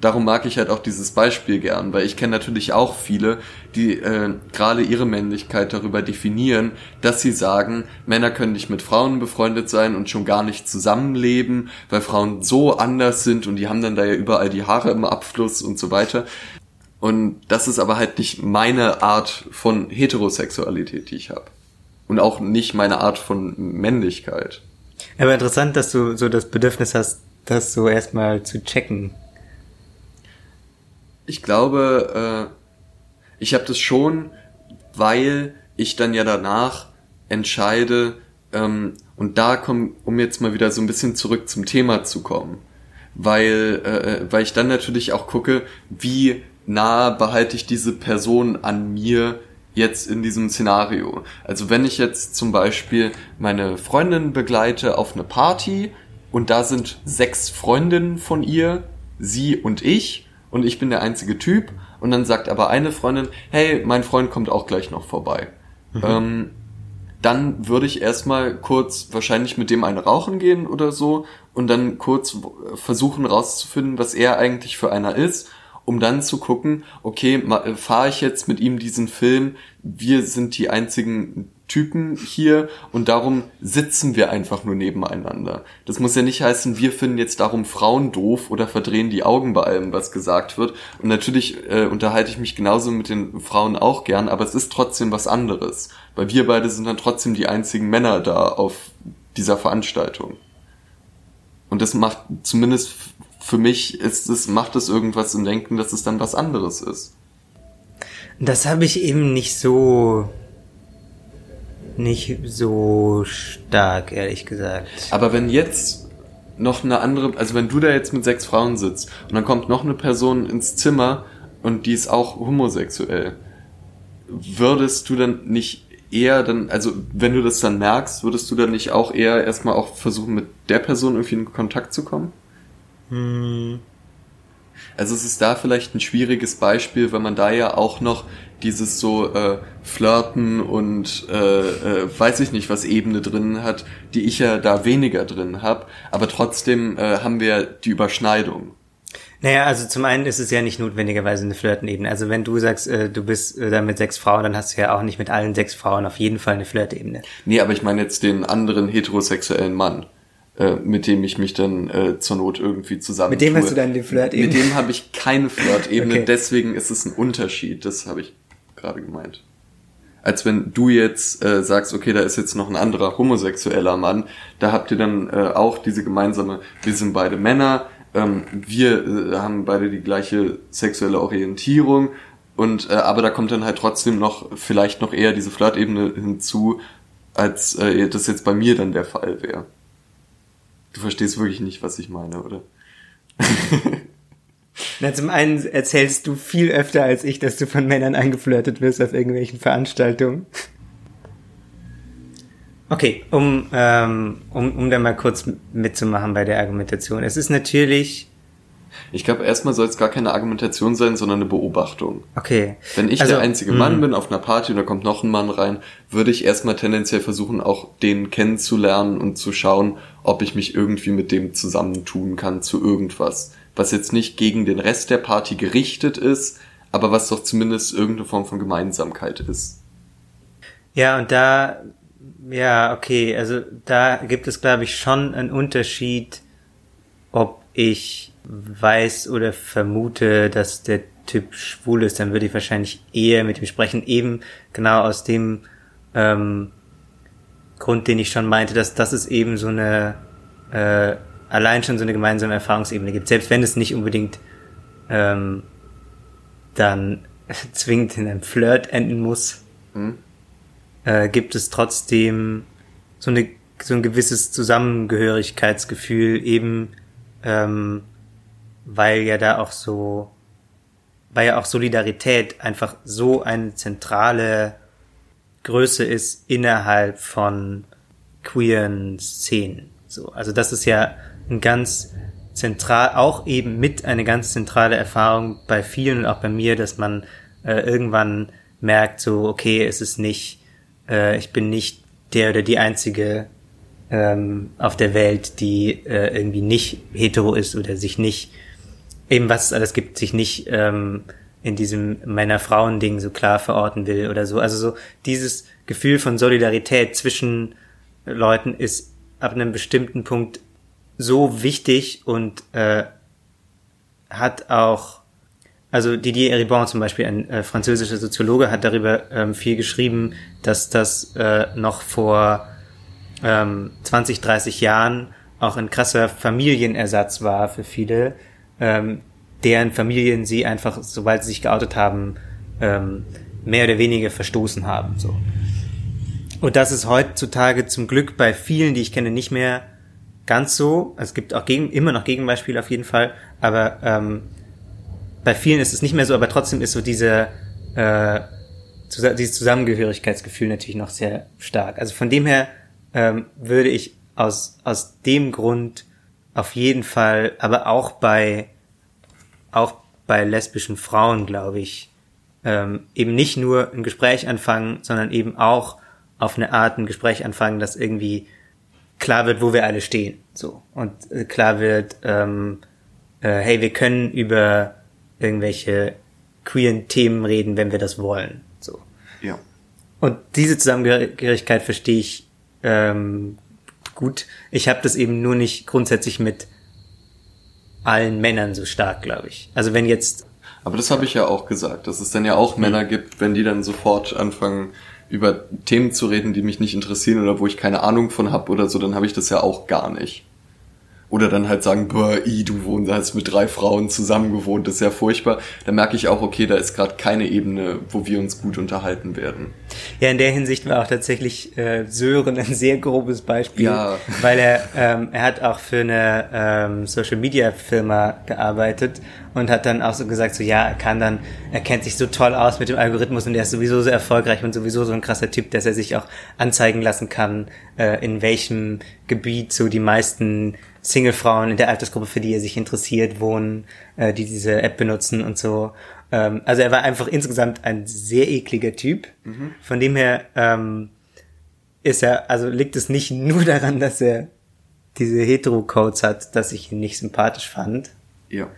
darum mag ich halt auch dieses Beispiel gern, weil ich kenne natürlich auch viele, die äh, gerade ihre Männlichkeit darüber definieren, dass sie sagen, Männer können nicht mit Frauen befreundet sein und schon gar nicht zusammenleben, weil Frauen so anders sind und die haben dann da ja überall die Haare im Abfluss und so weiter. Und das ist aber halt nicht meine Art von Heterosexualität, die ich habe. Und auch nicht meine Art von Männlichkeit. Aber interessant, dass du so das Bedürfnis hast, das so erstmal zu checken. Ich glaube, äh, ich habe das schon, weil ich dann ja danach entscheide, ähm, und da komm, um jetzt mal wieder so ein bisschen zurück zum Thema zu kommen, weil, äh, weil ich dann natürlich auch gucke, wie nah behalte ich diese Person an mir jetzt in diesem Szenario. Also wenn ich jetzt zum Beispiel meine Freundin begleite auf eine Party und da sind sechs Freundinnen von ihr, sie und ich, und ich bin der einzige Typ und dann sagt aber eine Freundin, hey, mein Freund kommt auch gleich noch vorbei. Mhm. Ähm, dann würde ich erstmal kurz wahrscheinlich mit dem eine rauchen gehen oder so und dann kurz versuchen rauszufinden, was er eigentlich für einer ist, um dann zu gucken, okay, fahre ich jetzt mit ihm diesen Film, wir sind die einzigen Typen hier und darum sitzen wir einfach nur nebeneinander. Das muss ja nicht heißen, wir finden jetzt darum Frauen doof oder verdrehen die Augen bei allem, was gesagt wird. Und natürlich äh, unterhalte ich mich genauso mit den Frauen auch gern, aber es ist trotzdem was anderes. Weil wir beide sind dann trotzdem die einzigen Männer da auf dieser Veranstaltung. Und das macht zumindest für mich ist es, macht es irgendwas im Denken, dass es dann was anderes ist. Das habe ich eben nicht so nicht so stark, ehrlich gesagt. Aber wenn jetzt noch eine andere, also wenn du da jetzt mit sechs Frauen sitzt und dann kommt noch eine Person ins Zimmer und die ist auch homosexuell, würdest du dann nicht eher dann, also wenn du das dann merkst, würdest du dann nicht auch eher erstmal auch versuchen, mit der Person irgendwie in Kontakt zu kommen? Hm. Also es ist da vielleicht ein schwieriges Beispiel, weil man da ja auch noch dieses so äh, Flirten und äh, äh, weiß ich nicht, was Ebene drin hat, die ich ja da weniger drin habe. Aber trotzdem äh, haben wir die Überschneidung. Naja, also zum einen ist es ja nicht notwendigerweise eine Flirtenebene. Also wenn du sagst, äh, du bist äh, da mit sechs Frauen, dann hast du ja auch nicht mit allen sechs Frauen auf jeden Fall eine Flirtebene. Nee, aber ich meine jetzt den anderen heterosexuellen Mann. Äh, mit dem ich mich dann äh, zur Not irgendwie zusammen. Mit dem hast du dann die Flirt-Ebene? Mit dem habe ich keine Flirt-Ebene, okay. deswegen ist es ein Unterschied. Das habe ich gerade gemeint. Als wenn du jetzt äh, sagst, okay, da ist jetzt noch ein anderer homosexueller Mann, da habt ihr dann äh, auch diese gemeinsame, wir sind beide Männer, ähm, wir äh, haben beide die gleiche sexuelle Orientierung und äh, aber da kommt dann halt trotzdem noch vielleicht noch eher diese Flirtebene hinzu, als äh, das jetzt bei mir dann der Fall wäre. Du verstehst wirklich nicht, was ich meine, oder? Na, zum einen erzählst du viel öfter als ich, dass du von Männern eingeflirtet wirst auf irgendwelchen Veranstaltungen. Okay, um, ähm, um, um da mal kurz mitzumachen bei der Argumentation. Es ist natürlich ich glaube, erstmal soll es gar keine Argumentation sein, sondern eine Beobachtung. Okay. Wenn ich also, der einzige Mann mhm. bin auf einer Party und da kommt noch ein Mann rein, würde ich erstmal tendenziell versuchen, auch den kennenzulernen und zu schauen, ob ich mich irgendwie mit dem zusammentun kann zu irgendwas. Was jetzt nicht gegen den Rest der Party gerichtet ist, aber was doch zumindest irgendeine Form von Gemeinsamkeit ist. Ja, und da, ja, okay, also da gibt es, glaube ich, schon einen Unterschied, ob ich weiß oder vermute, dass der Typ schwul ist, dann würde ich wahrscheinlich eher mit ihm sprechen, eben genau aus dem ähm, Grund, den ich schon meinte, dass das ist eben so eine äh, allein schon so eine gemeinsame Erfahrungsebene gibt, selbst wenn es nicht unbedingt ähm, dann zwingend in einem Flirt enden muss, mhm. äh, gibt es trotzdem so eine so ein gewisses Zusammengehörigkeitsgefühl eben ähm, weil ja da auch so, weil ja auch Solidarität einfach so eine zentrale Größe ist innerhalb von queeren Szenen. So, also das ist ja ein ganz zentral, auch eben mit eine ganz zentrale Erfahrung bei vielen und auch bei mir, dass man äh, irgendwann merkt, so, okay, es ist nicht, äh, ich bin nicht der oder die einzige ähm, auf der Welt, die äh, irgendwie nicht hetero ist oder sich nicht, eben was es alles gibt, sich nicht ähm, in diesem Männer-Frauen-Ding so klar verorten will oder so. Also so dieses Gefühl von Solidarität zwischen Leuten ist ab einem bestimmten Punkt so wichtig und äh, hat auch, also Didier Eribon zum Beispiel, ein äh, französischer Soziologe, hat darüber ähm, viel geschrieben, dass das äh, noch vor ähm, 20, 30 Jahren auch ein krasser Familienersatz war für viele, ähm, deren Familien sie einfach, sobald sie sich geoutet haben, ähm, mehr oder weniger verstoßen haben. So. Und das ist heutzutage zum Glück bei vielen, die ich kenne, nicht mehr ganz so. Es gibt auch gegen, immer noch Gegenbeispiele auf jeden Fall, aber ähm, bei vielen ist es nicht mehr so, aber trotzdem ist so diese, äh, dieses Zusammengehörigkeitsgefühl natürlich noch sehr stark. Also von dem her ähm, würde ich aus, aus dem Grund auf jeden Fall, aber auch bei, auch bei lesbischen Frauen, glaube ich, ähm, eben nicht nur ein Gespräch anfangen, sondern eben auch auf eine Art ein Gespräch anfangen, das irgendwie klar wird, wo wir alle stehen. So. Und äh, klar wird, ähm, äh, hey, wir können über irgendwelche queeren Themen reden, wenn wir das wollen. So. Ja. Und diese Zusammengehörigkeit verstehe ich ähm, gut. Ich habe das eben nur nicht grundsätzlich mit allen Männern so stark, glaube ich. Also wenn jetzt. Aber das habe ich ja auch gesagt, dass es dann ja auch Männer gibt, wenn die dann sofort anfangen, über Themen zu reden, die mich nicht interessieren oder wo ich keine Ahnung von habe oder so, dann habe ich das ja auch gar nicht. Oder dann halt sagen, boah, i, du wohnst hast mit drei Frauen zusammen gewohnt, das ist ja furchtbar. Da merke ich auch, okay, da ist gerade keine Ebene, wo wir uns gut unterhalten werden. Ja, in der Hinsicht war auch tatsächlich äh, Sören ein sehr grobes Beispiel, Ja. weil er ähm, er hat auch für eine ähm, Social Media Firma gearbeitet und hat dann auch so gesagt, so ja, er kann dann, er kennt sich so toll aus mit dem Algorithmus und er ist sowieso so erfolgreich und sowieso so ein krasser Typ, dass er sich auch anzeigen lassen kann, äh, in welchem Gebiet so die meisten Single-Frauen in der Altersgruppe, für die er sich interessiert, wohnen, äh, die diese App benutzen und so. Ähm, also er war einfach insgesamt ein sehr ekliger Typ. Von dem her ähm, ist er, also liegt es nicht nur daran, dass er diese Hetero-Codes hat, dass ich ihn nicht sympathisch fand. Ja.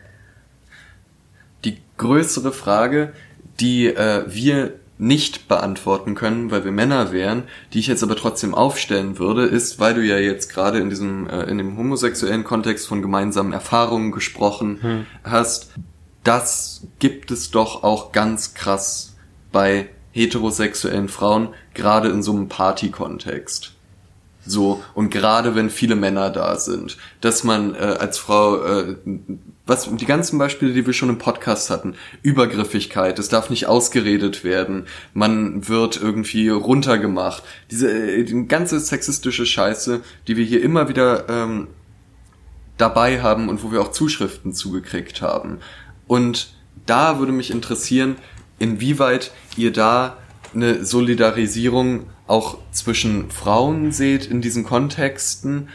Die größere Frage, die äh, wir nicht beantworten können, weil wir Männer wären, die ich jetzt aber trotzdem aufstellen würde, ist, weil du ja jetzt gerade in diesem äh, in dem homosexuellen Kontext von gemeinsamen Erfahrungen gesprochen hast, das gibt es doch auch ganz krass bei heterosexuellen Frauen, gerade in so einem Party-Kontext. So, und gerade wenn viele Männer da sind, dass man äh, als Frau, äh, was die ganzen Beispiele, die wir schon im Podcast hatten, Übergriffigkeit, es darf nicht ausgeredet werden, man wird irgendwie runtergemacht, diese äh, die ganze sexistische Scheiße, die wir hier immer wieder ähm, dabei haben und wo wir auch Zuschriften zugekriegt haben. Und da würde mich interessieren, inwieweit ihr da eine Solidarisierung auch zwischen Frauen seht in diesen Kontexten,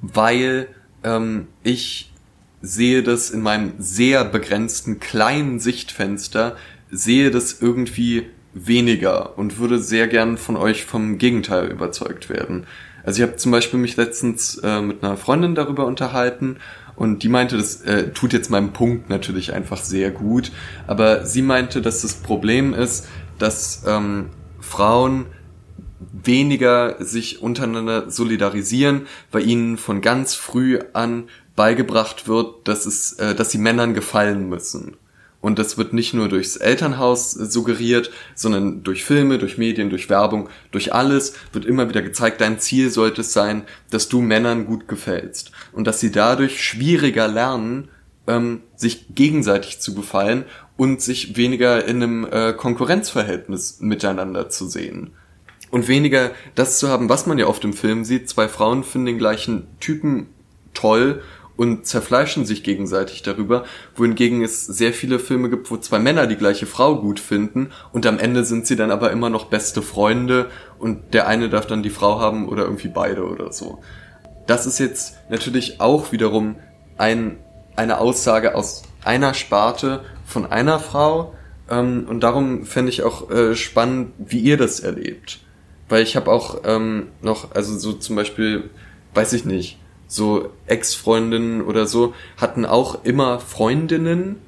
weil ähm, ich sehe das in meinem sehr begrenzten kleinen Sichtfenster, sehe das irgendwie weniger und würde sehr gern von euch vom Gegenteil überzeugt werden. Also ich habe zum Beispiel mich letztens äh, mit einer Freundin darüber unterhalten und die meinte, das äh, tut jetzt meinem Punkt natürlich einfach sehr gut, aber sie meinte, dass das Problem ist, dass ähm, Frauen weniger sich untereinander solidarisieren, weil ihnen von ganz früh an beigebracht wird, dass es, äh, dass sie Männern gefallen müssen. Und das wird nicht nur durchs Elternhaus suggeriert, sondern durch Filme, durch Medien, durch Werbung, durch alles wird immer wieder gezeigt, dein Ziel sollte es sein, dass du Männern gut gefällst. Und dass sie dadurch schwieriger lernen, ähm, sich gegenseitig zu gefallen und sich weniger in einem äh, Konkurrenzverhältnis miteinander zu sehen. Und weniger das zu haben, was man ja oft im Film sieht, zwei Frauen finden den gleichen Typen toll und zerfleischen sich gegenseitig darüber, wohingegen es sehr viele Filme gibt, wo zwei Männer die gleiche Frau gut finden und am Ende sind sie dann aber immer noch beste Freunde und der eine darf dann die Frau haben oder irgendwie beide oder so. Das ist jetzt natürlich auch wiederum ein eine Aussage aus einer Sparte von einer Frau. Ähm, und darum fände ich auch äh, spannend, wie ihr das erlebt. Weil ich habe auch ähm, noch, also so zum Beispiel, weiß ich nicht, so Ex-Freundinnen oder so hatten auch immer Freundinnen,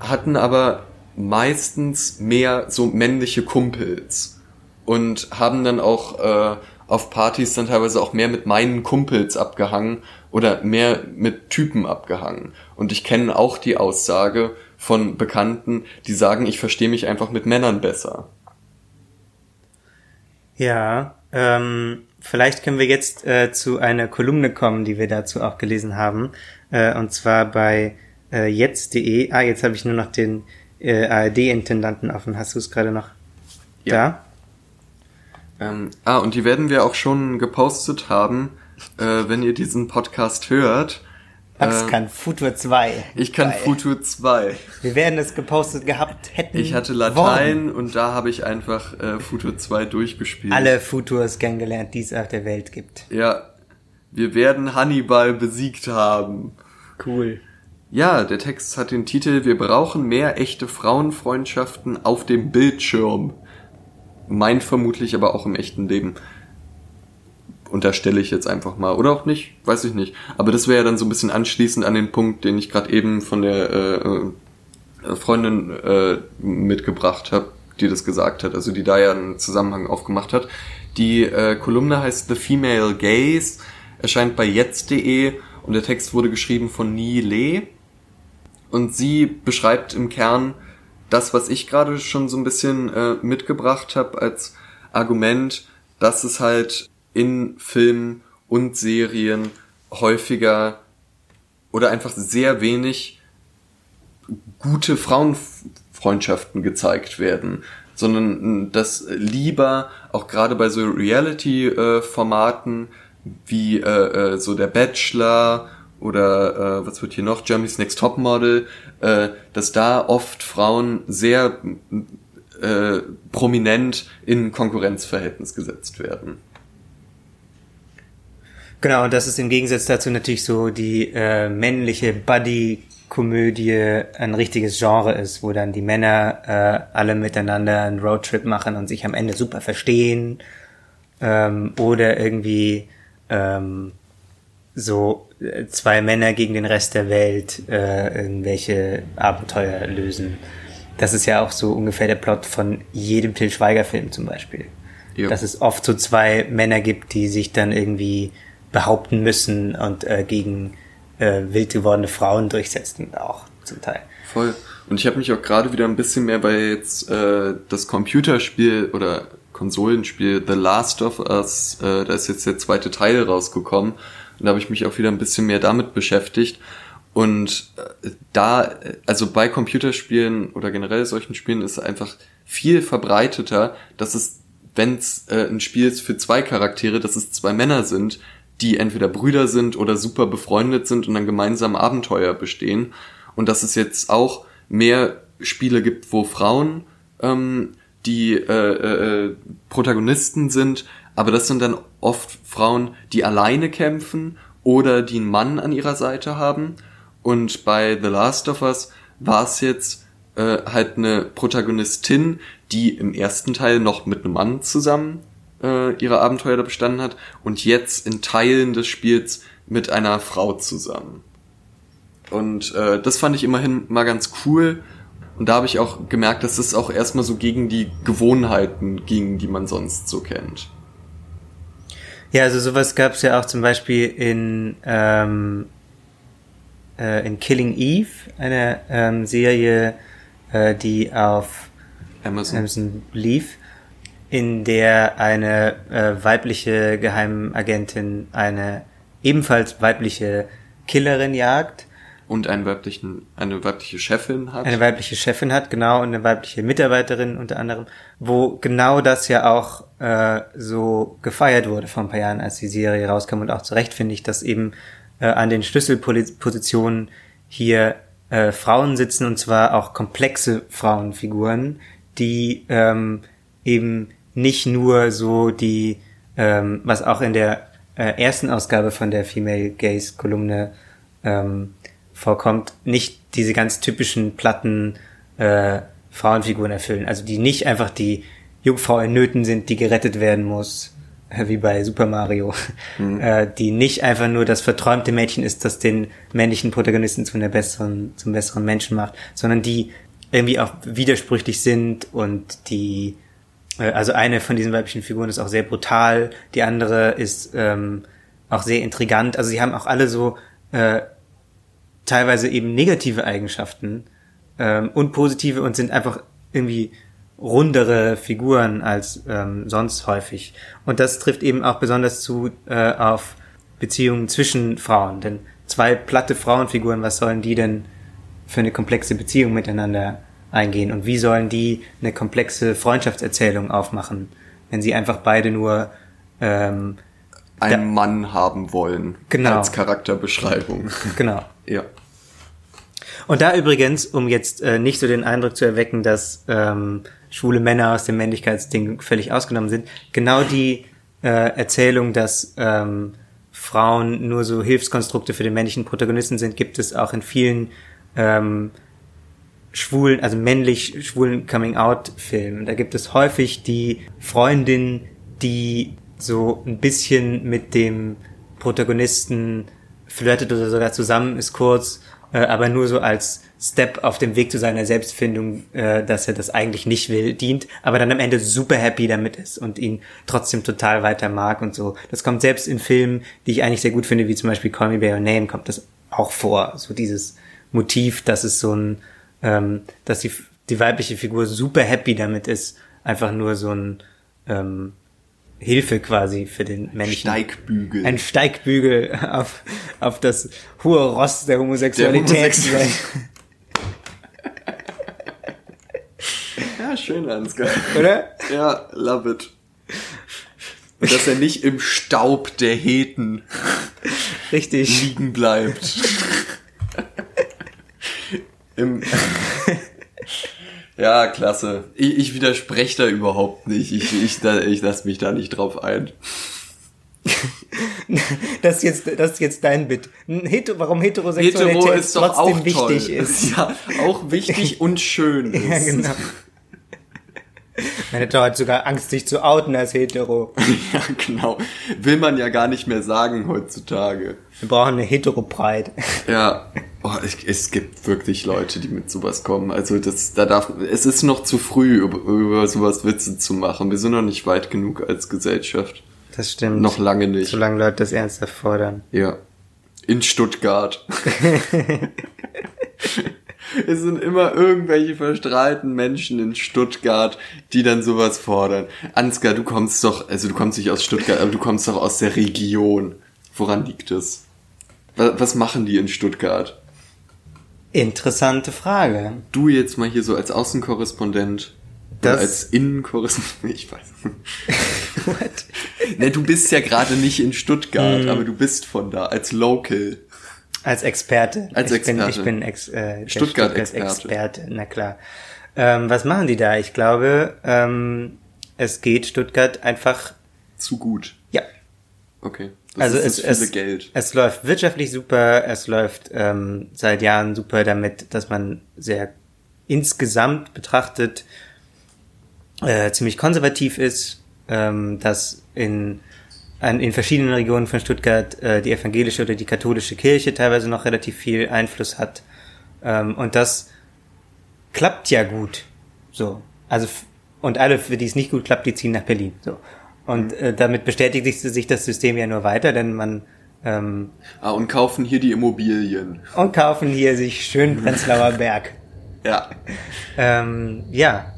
hatten aber meistens mehr so männliche Kumpels und haben dann auch äh, auf Partys dann teilweise auch mehr mit meinen Kumpels abgehangen oder mehr mit Typen abgehangen. Und ich kenne auch die Aussage von Bekannten, die sagen, ich verstehe mich einfach mit Männern besser. Ja, ähm, vielleicht können wir jetzt äh, zu einer Kolumne kommen, die wir dazu auch gelesen haben. Äh, und zwar bei äh, jetzt.de. Ah, jetzt habe ich nur noch den äh, ARD-Intendanten offen. Hast du es gerade noch ja. da? Ähm, ah, und die werden wir auch schon gepostet haben, äh, wenn ihr diesen Podcast hört. Max ähm, kann Futur 2. Ich kann Geil. Futur 2. Wir werden es gepostet gehabt hätten. Ich hatte Latein wollen. und da habe ich einfach äh, Futur 2 durchgespielt. Alle Futurs kennengelernt, die es auf der Welt gibt. Ja. Wir werden Hannibal besiegt haben. Cool. Ja, der Text hat den Titel Wir brauchen mehr echte Frauenfreundschaften auf dem Bildschirm. Meint vermutlich aber auch im echten Leben. Unterstelle ich jetzt einfach mal. Oder auch nicht, weiß ich nicht. Aber das wäre ja dann so ein bisschen anschließend an den Punkt, den ich gerade eben von der äh, äh, Freundin äh, mitgebracht habe, die das gesagt hat, also die da ja einen Zusammenhang aufgemacht hat. Die äh, Kolumne heißt The Female Gaze, erscheint bei jetzt.de und der Text wurde geschrieben von Ni Le und sie beschreibt im Kern das, was ich gerade schon so ein bisschen äh, mitgebracht habe als Argument, dass es halt in Filmen und Serien häufiger oder einfach sehr wenig gute Frauenfreundschaften gezeigt werden, sondern dass lieber auch gerade bei so Reality-Formaten wie äh, äh, so der Bachelor oder äh, was wird hier noch, Germany's Next Top Model, äh, dass da oft Frauen sehr äh, prominent in Konkurrenzverhältnis gesetzt werden. Genau, und das ist im Gegensatz dazu natürlich so die äh, männliche Buddy-Komödie ein richtiges Genre ist, wo dann die Männer äh, alle miteinander einen Roadtrip machen und sich am Ende super verstehen ähm, oder irgendwie ähm, so äh, zwei Männer gegen den Rest der Welt äh, irgendwelche Abenteuer lösen. Das ist ja auch so ungefähr der Plot von jedem Till Schweiger Film zum Beispiel. Jo. Dass es oft so zwei Männer gibt, die sich dann irgendwie behaupten müssen und äh, gegen äh, wild gewordene Frauen durchsetzen auch zum Teil. Voll. Und ich habe mich auch gerade wieder ein bisschen mehr bei jetzt äh, das Computerspiel oder Konsolenspiel The Last of Us, äh, da ist jetzt der zweite Teil rausgekommen und da habe ich mich auch wieder ein bisschen mehr damit beschäftigt. Und äh, da, also bei Computerspielen oder generell solchen Spielen ist einfach viel verbreiteter, dass es, wenn es äh, ein Spiel ist für zwei Charaktere, dass es zwei Männer sind, die entweder Brüder sind oder super befreundet sind und dann gemeinsam Abenteuer bestehen. Und dass es jetzt auch mehr Spiele gibt, wo Frauen ähm, die äh, äh, Protagonisten sind, aber das sind dann oft Frauen, die alleine kämpfen oder die einen Mann an ihrer Seite haben. Und bei The Last of Us war es jetzt äh, halt eine Protagonistin, die im ersten Teil noch mit einem Mann zusammen äh, ihre Abenteuer da bestanden hat und jetzt in Teilen des Spiels mit einer Frau zusammen. Und äh, das fand ich immerhin mal ganz cool. Und da habe ich auch gemerkt, dass es auch erstmal so gegen die Gewohnheiten ging, die man sonst so kennt. Ja, also sowas gab es ja auch zum Beispiel in, ähm, äh, in Killing Eve, eine ähm, Serie, äh, die auf Amazon, Amazon lief, in der eine äh, weibliche Geheimagentin eine ebenfalls weibliche Killerin jagt und einen weiblichen, eine weibliche Chefin hat. Eine weibliche Chefin hat, genau, und eine weibliche Mitarbeiterin unter anderem, wo genau das ja auch äh, so gefeiert wurde vor ein paar Jahren, als die Serie rauskam und auch zu Recht finde ich, dass eben äh, an den Schlüsselpositionen hier äh, Frauen sitzen und zwar auch komplexe Frauenfiguren, die ähm, eben nicht nur so die, ähm, was auch in der äh, ersten Ausgabe von der Female Gaze Kolumne ähm, vorkommt, nicht diese ganz typischen platten äh, Frauenfiguren erfüllen. Also die nicht einfach die Jungfrau in Nöten sind, die gerettet werden muss, wie bei Super Mario, mhm. äh, die nicht einfach nur das verträumte Mädchen ist, das den männlichen Protagonisten zu einer besseren, zum besseren Menschen macht, sondern die irgendwie auch widersprüchlich sind und die, äh, also eine von diesen weiblichen Figuren ist auch sehr brutal, die andere ist ähm, auch sehr intrigant. Also sie haben auch alle so äh, teilweise eben negative Eigenschaften ähm, und positive und sind einfach irgendwie rundere Figuren als ähm, sonst häufig. Und das trifft eben auch besonders zu äh, auf Beziehungen zwischen Frauen. Denn zwei platte Frauenfiguren, was sollen die denn für eine komplexe Beziehung miteinander eingehen? Und wie sollen die eine komplexe Freundschaftserzählung aufmachen, wenn sie einfach beide nur ähm, einen Mann haben wollen genau. als Charakterbeschreibung. Genau. ja. Und da übrigens, um jetzt äh, nicht so den Eindruck zu erwecken, dass ähm, schwule Männer aus dem Männlichkeitsding völlig ausgenommen sind, genau die äh, Erzählung, dass ähm, Frauen nur so Hilfskonstrukte für den männlichen Protagonisten sind, gibt es auch in vielen ähm, schwulen, also männlich schwulen Coming-out-Filmen. Da gibt es häufig die Freundin, die so ein bisschen mit dem Protagonisten flirtet oder sogar zusammen ist kurz äh, aber nur so als Step auf dem Weg zu seiner Selbstfindung, äh, dass er das eigentlich nicht will, dient, aber dann am Ende super happy damit ist und ihn trotzdem total weiter mag und so. Das kommt selbst in Filmen, die ich eigentlich sehr gut finde, wie zum Beispiel Call Me By Your Name, kommt das auch vor. So dieses Motiv, dass es so ein, ähm, dass die, die weibliche Figur super happy damit ist, einfach nur so ein ähm, Hilfe quasi für den männlichen. Steigbügel. Ein Steigbügel auf, auf das hohe Ross der Homosexualität. Der Homosexualität. ja, schön, Ansgar. Oder? Ja, love it. Und dass er nicht im Staub der Heten Richtig. liegen bleibt. Im ja, klasse. Ich, ich widerspreche da überhaupt nicht. Ich, ich, da, ich lasse mich da nicht drauf ein. das ist jetzt, das ist jetzt dein Bit. Hetero, warum Heterosexualität Hetero ist doch trotzdem auch wichtig toll. ist. Ja, auch wichtig und schön ist. Ja, genau. Meine Tochter hat sogar Angst, sich zu outen als hetero. ja, genau. Will man ja gar nicht mehr sagen heutzutage. Wir brauchen eine Hetero-Pride. Ja. Oh, es, es, gibt wirklich Leute, die mit sowas kommen. Also das, da darf, es ist noch zu früh, über, über sowas Witze zu machen. Wir sind noch nicht weit genug als Gesellschaft. Das stimmt. Noch lange nicht. Solange Leute das ernsthaft fordern. Ja. In Stuttgart. es sind immer irgendwelche verstrahlten Menschen in Stuttgart, die dann sowas fordern. Ansgar, du kommst doch, also du kommst nicht aus Stuttgart, aber du kommst doch aus der Region. Woran liegt es? Was machen die in Stuttgart? Interessante Frage. Du jetzt mal hier so als Außenkorrespondent. Das als Innenkorrespondent, ich weiß. What? ne, du bist ja gerade nicht in Stuttgart, mm. aber du bist von da, als Local. Als Experte. Als ich Experte. Bin, ich bin Ex, äh, Stuttgart-Experte. Experte, na klar. Ähm, was machen die da? Ich glaube, ähm, es geht Stuttgart einfach zu gut. Ja. Okay. Das also es, es, Geld. es läuft wirtschaftlich super, es läuft ähm, seit Jahren super damit, dass man sehr insgesamt betrachtet äh, ziemlich konservativ ist, ähm, dass in an, in verschiedenen Regionen von Stuttgart äh, die evangelische oder die katholische Kirche teilweise noch relativ viel Einfluss hat. Ähm, und das klappt ja gut. So. Also, und alle, für die es nicht gut klappt, die ziehen nach Berlin. So. Und mhm. äh, damit bestätigt sich das System ja nur weiter, denn man ähm, ah, und kaufen hier die Immobilien. Und kaufen hier sich schön Prenzlauer Berg. ja. Ähm, ja.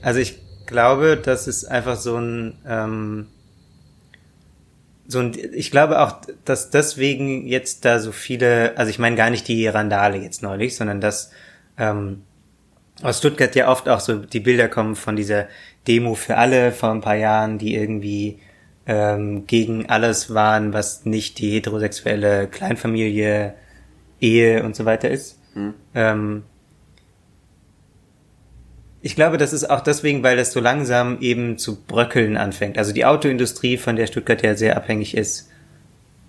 Also ich glaube, das ist einfach so ein ähm, so ein, ich glaube auch, dass deswegen jetzt da so viele, also ich meine gar nicht die Randale jetzt neulich, sondern dass ähm, aus Stuttgart ja oft auch so die Bilder kommen von dieser Demo für alle vor ein paar Jahren, die irgendwie ähm, gegen alles waren, was nicht die heterosexuelle Kleinfamilie, Ehe und so weiter ist. Mhm. Ähm, ich glaube, das ist auch deswegen, weil das so langsam eben zu bröckeln anfängt. Also die Autoindustrie, von der Stuttgart ja sehr abhängig ist,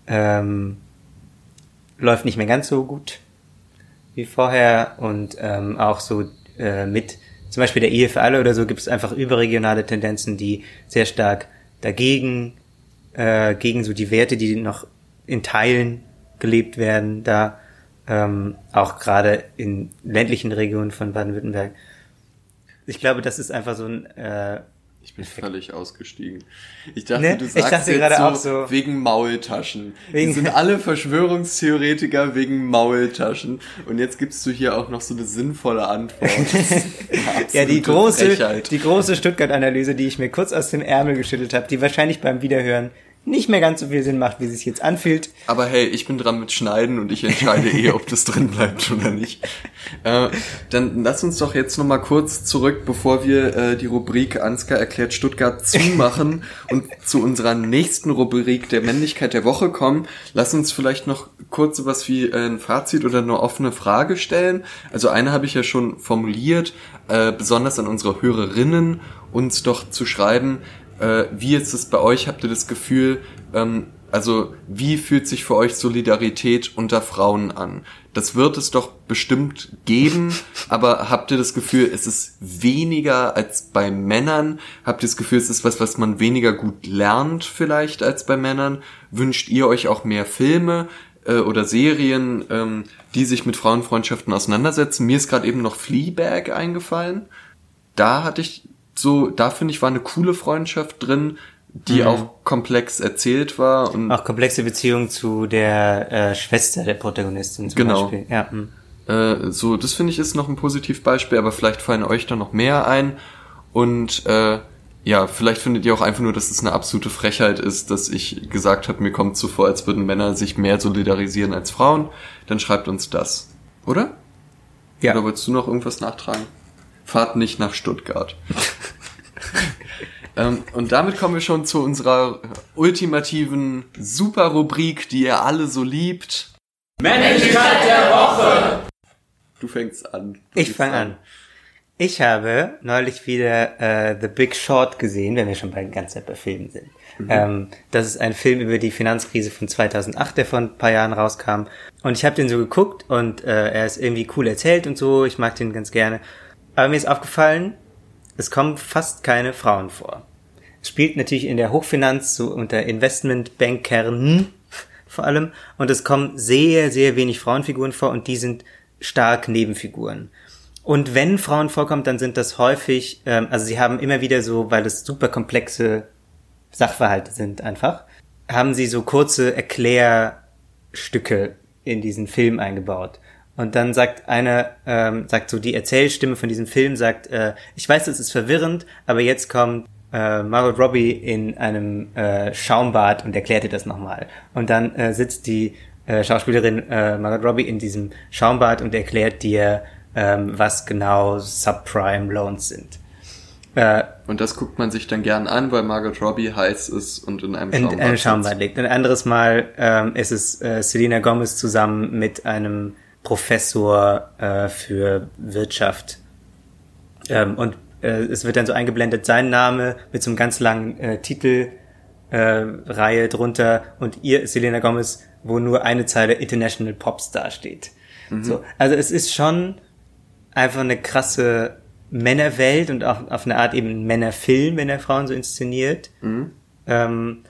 ähm, läuft nicht mehr ganz so gut. wie vorher und ähm, auch so äh, mit zum Beispiel der für alle oder so gibt es einfach überregionale Tendenzen, die sehr stark dagegen, äh, gegen so die Werte, die noch in Teilen gelebt werden, da ähm, auch gerade in ländlichen Regionen von Baden-Württemberg. Ich glaube, das ist einfach so ein äh, ich bin völlig ausgestiegen. Ich dachte, Ne? du sagst dachte jetzt gerade so, auch so- wegen Maultaschen. Wegen- Wir sind alle Verschwörungstheoretiker wegen Maultaschen. Und jetzt gibst du hier auch noch so eine sinnvolle Antwort. Ja, die große, Frechheit. die große Stuttgart-Analyse, die ich mir kurz aus dem Ärmel geschüttelt habe, die wahrscheinlich beim Wiederhören nicht mehr ganz so viel Sinn macht, wie sie sich jetzt anfühlt. Aber hey, ich bin dran mit Schneiden und ich entscheide eh, ob das drin bleibt oder nicht. Äh, dann lass uns doch jetzt nochmal kurz zurück, bevor wir äh, die Rubrik Ansgar erklärt Stuttgart zumachen und zu unserer nächsten Rubrik der Männlichkeit der Woche kommen. Lass uns vielleicht noch kurz sowas wie äh, ein Fazit oder eine offene Frage stellen. Also eine habe ich ja schon formuliert, äh, besonders an unsere Hörerinnen, uns doch zu schreiben, äh, wie ist es bei euch? Habt ihr das Gefühl, ähm, also wie fühlt sich für euch Solidarität unter Frauen an? Das wird es doch bestimmt geben, aber habt ihr das Gefühl, es ist weniger als bei Männern? Habt ihr das Gefühl, es ist was, was man weniger gut lernt vielleicht als bei Männern? Wünscht ihr euch auch mehr Filme äh, oder Serien, ähm, die sich mit Frauenfreundschaften auseinandersetzen? Mir ist gerade eben noch Fleabag eingefallen da hatte ich so, da finde ich, war eine coole Freundschaft drin, die Mhm. auch komplex erzählt war und Auch komplexe Beziehung zu der äh, Schwester der Protagonistin zum Genau. Beispiel. Ja, hm. äh, so, das finde ich ist noch ein Positivbeispiel, aber vielleicht fallen euch da noch mehr ein und äh, ja, vielleicht findet ihr auch einfach nur, dass es eine absolute Frechheit ist, dass ich gesagt habe, mir kommt so vor, als würden Männer sich mehr solidarisieren als Frauen. Dann schreibt uns das, oder? ja. Oder wolltest du noch irgendwas nachtragen? Fahrt nicht nach Stuttgart. ähm, und damit kommen wir schon zu unserer ultimativen Super-Rubrik, die ihr alle so liebt. Männlichkeit der Woche! Du fängst an. Du Ich fange an. Ich habe neulich wieder äh, The Big Short gesehen, wenn wir schon bei ganz Zeit bei Filmen sind. Ähm, das ist ein Film über die Finanzkrise von 2008, der vor ein paar Jahren rauskam. Und ich habe den so geguckt und äh, er ist irgendwie cool erzählt und so. Ich mag den ganz gerne. Aber mir ist aufgefallen, es kommen fast keine Frauen vor. Es spielt natürlich in der Hochfinanz, so unter Investmentbankern vor allem. Und es kommen sehr, sehr wenig Frauenfiguren vor und die sind stark Nebenfiguren. Und wenn Frauen vorkommen, dann sind das häufig, ähm, also sie haben immer wieder so, weil es super komplexe Sachverhalte sind einfach, haben sie so kurze Erklärstücke in diesen Film eingebaut. Und dann sagt einer, ähm, sagt so die Erzählstimme von diesem Film, sagt, äh, ich weiß, das ist verwirrend, aber jetzt kommt äh, Margot Robbie in einem äh, Schaumbad und erklärt dir das nochmal. Und dann äh, sitzt die äh, Schauspielerin äh, Margot Robbie in diesem Schaumbad und erklärt dir, ähm, was genau Subprime Loans sind. Äh, Und das guckt man sich dann gern an, weil Margot Robbie heiß ist und in einem in Schaumbad einem sitzt. Schaumbad liegt. Ein anderes Mal ähm, ist es äh, Selena Gomez zusammen mit einem Professor äh, für Wirtschaft. Ähm, und äh, es wird dann so eingeblendet sein Name mit so einem ganz langen äh, Titel äh, Reihe drunter und ihr Selena Gomez, wo nur eine Zeile International Popstar steht. So, also es ist schon einfach eine krasse Männerwelt und auch auf eine Art eben Männerfilm, wenn er Frauen so inszeniert. Ähm,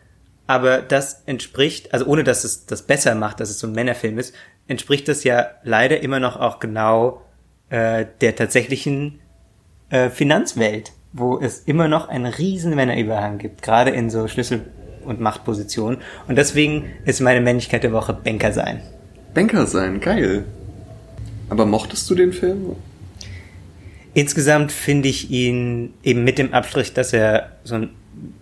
aber das entspricht, also ohne dass es das besser macht, dass es so ein Männerfilm ist, entspricht das ja leider immer noch auch genau äh, der tatsächlichen äh, Finanzwelt, wo es immer noch einen riesen Männerüberhang gibt, gerade in so Schlüssel- und Machtpositionen. Und deswegen ist meine Männlichkeit der Woche Banker sein. Banker sein, geil. Aber mochtest du den Film? Insgesamt finde ich ihn eben mit dem Abstrich, dass er so ein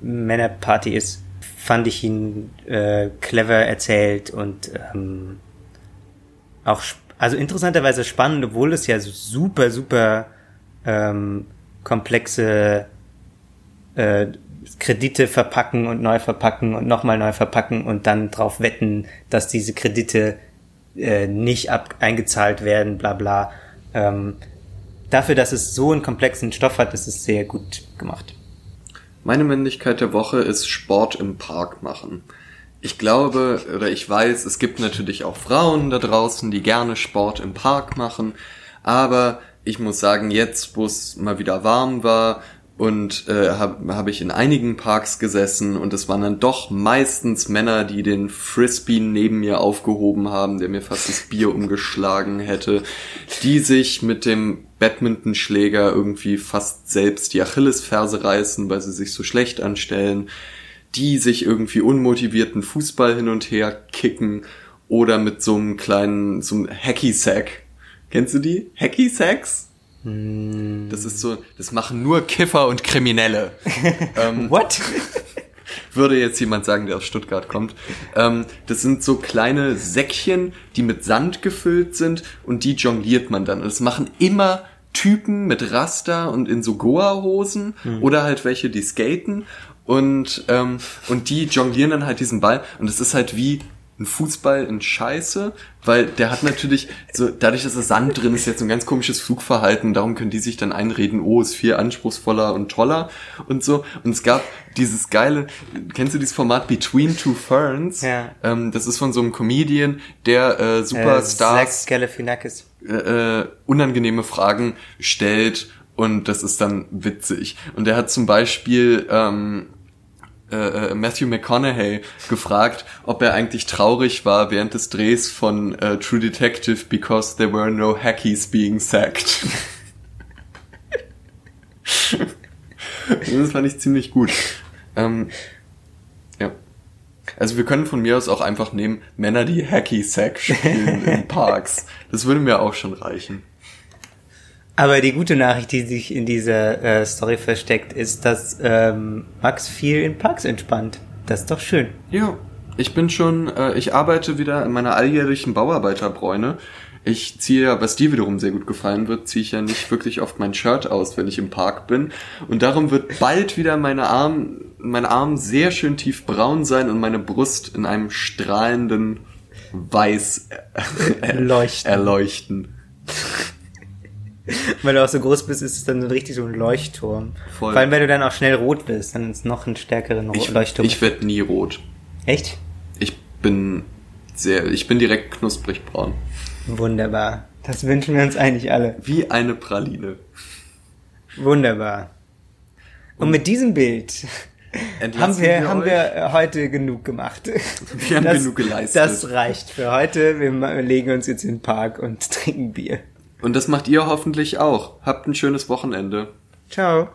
Männerparty ist, fand ich ihn äh, clever erzählt und ähm, auch also interessanterweise spannend, obwohl es ja super super ähm, komplexe äh, Kredite verpacken und neu verpacken und nochmal neu verpacken und dann drauf wetten, dass diese Kredite äh, nicht ab eingezahlt werden, bla bla. Ähm, dafür, dass es so einen komplexen Stoff hat, ist es sehr gut gemacht. Meine Männlichkeit der Woche ist Sport im Park machen. Ich glaube oder ich weiß, es gibt natürlich auch Frauen da draußen, die gerne Sport im Park machen, aber ich muss sagen, jetzt, wo es mal wieder warm war und äh, habe hab ich in einigen Parks gesessen und es waren dann doch meistens Männer, die den Frisbee neben mir aufgehoben haben, der mir fast das Bier umgeschlagen hätte, die sich mit dem Badmintonschläger irgendwie fast selbst die Achillesferse reißen, weil sie sich so schlecht anstellen, die sich irgendwie unmotivierten Fußball hin und her kicken oder mit so einem kleinen, so einem Hacky-Sack. Kennst du die? Hacky-Sacks? Das ist so, das machen nur Kiffer und Kriminelle. ähm, What? würde jetzt jemand sagen, der aus Stuttgart kommt. Ähm, das sind so kleine Säckchen, die mit Sand gefüllt sind und die jongliert man dann. Und das machen immer Typen mit Raster und in so Goa-Hosen oder halt welche, die skaten und ähm, und die jonglieren dann halt diesen Ball und es ist halt wie ein Fußball in Scheiße, weil der hat natürlich so dadurch, dass da Sand drin ist, jetzt so ein ganz komisches Flugverhalten. Darum können die sich dann einreden, oh, ist viel anspruchsvoller und toller und so. Und es gab dieses geile, kennst du dieses Format Between Two Ferns? Ja. Ähm, das ist von so einem Comedian, der äh, Äh, Superstars Galifianakis. äh, äh, unangenehme Fragen stellt und das ist dann witzig. Und er hat zum Beispiel ähm, äh, äh, Matthew McConaughey gefragt, ob er eigentlich traurig war während des Drehs von äh, True Detective because there were no hackies being sacked. das fand ich ziemlich gut. Ähm, ja. Also wir können von mir aus auch einfach nehmen, Männer, die Hacky-Sack spielen in Parks. Das würde mir auch schon reichen. Aber die gute Nachricht, die sich in dieser äh, Story versteckt, ist, dass ähm, Max viel in Parks entspannt. Das ist doch schön. Ja, ich bin schon, äh, ich arbeite wieder in meiner alljährlichen Bauarbeiterbräune. Ich ziehe ja, was dir wiederum sehr gut gefallen wird, ziehe ich ja nicht wirklich oft mein Shirt aus, wenn ich im Park bin. Und darum wird bald wieder meine Arm, mein Arm sehr schön tiefbraun sein und meine Brust in einem strahlenden Weiß äh, Leuchten. erleuchten. Weil du auch so groß bist, ist es dann so richtig so ein Leuchtturm. Voll. Vor allem, wenn du dann auch schnell rot bist, dann ist es noch einen stärkeren Ro- Ich, Leuchtturm. ich werde nie rot. Echt? Ich bin sehr, ich bin direkt knusprig braun. Wunderbar. Das wünschen wir uns eigentlich alle. Wie eine Praline. Wunderbar. Und mit diesem Bild haben Entlassen wir, haben euch. wir äh, heute genug gemacht. Wir haben genug geleistet. Das reicht für heute. Wir legen uns jetzt in den Park und trinken Bier. Und das macht ihr hoffentlich auch. Habt ein schönes Wochenende. Ciao.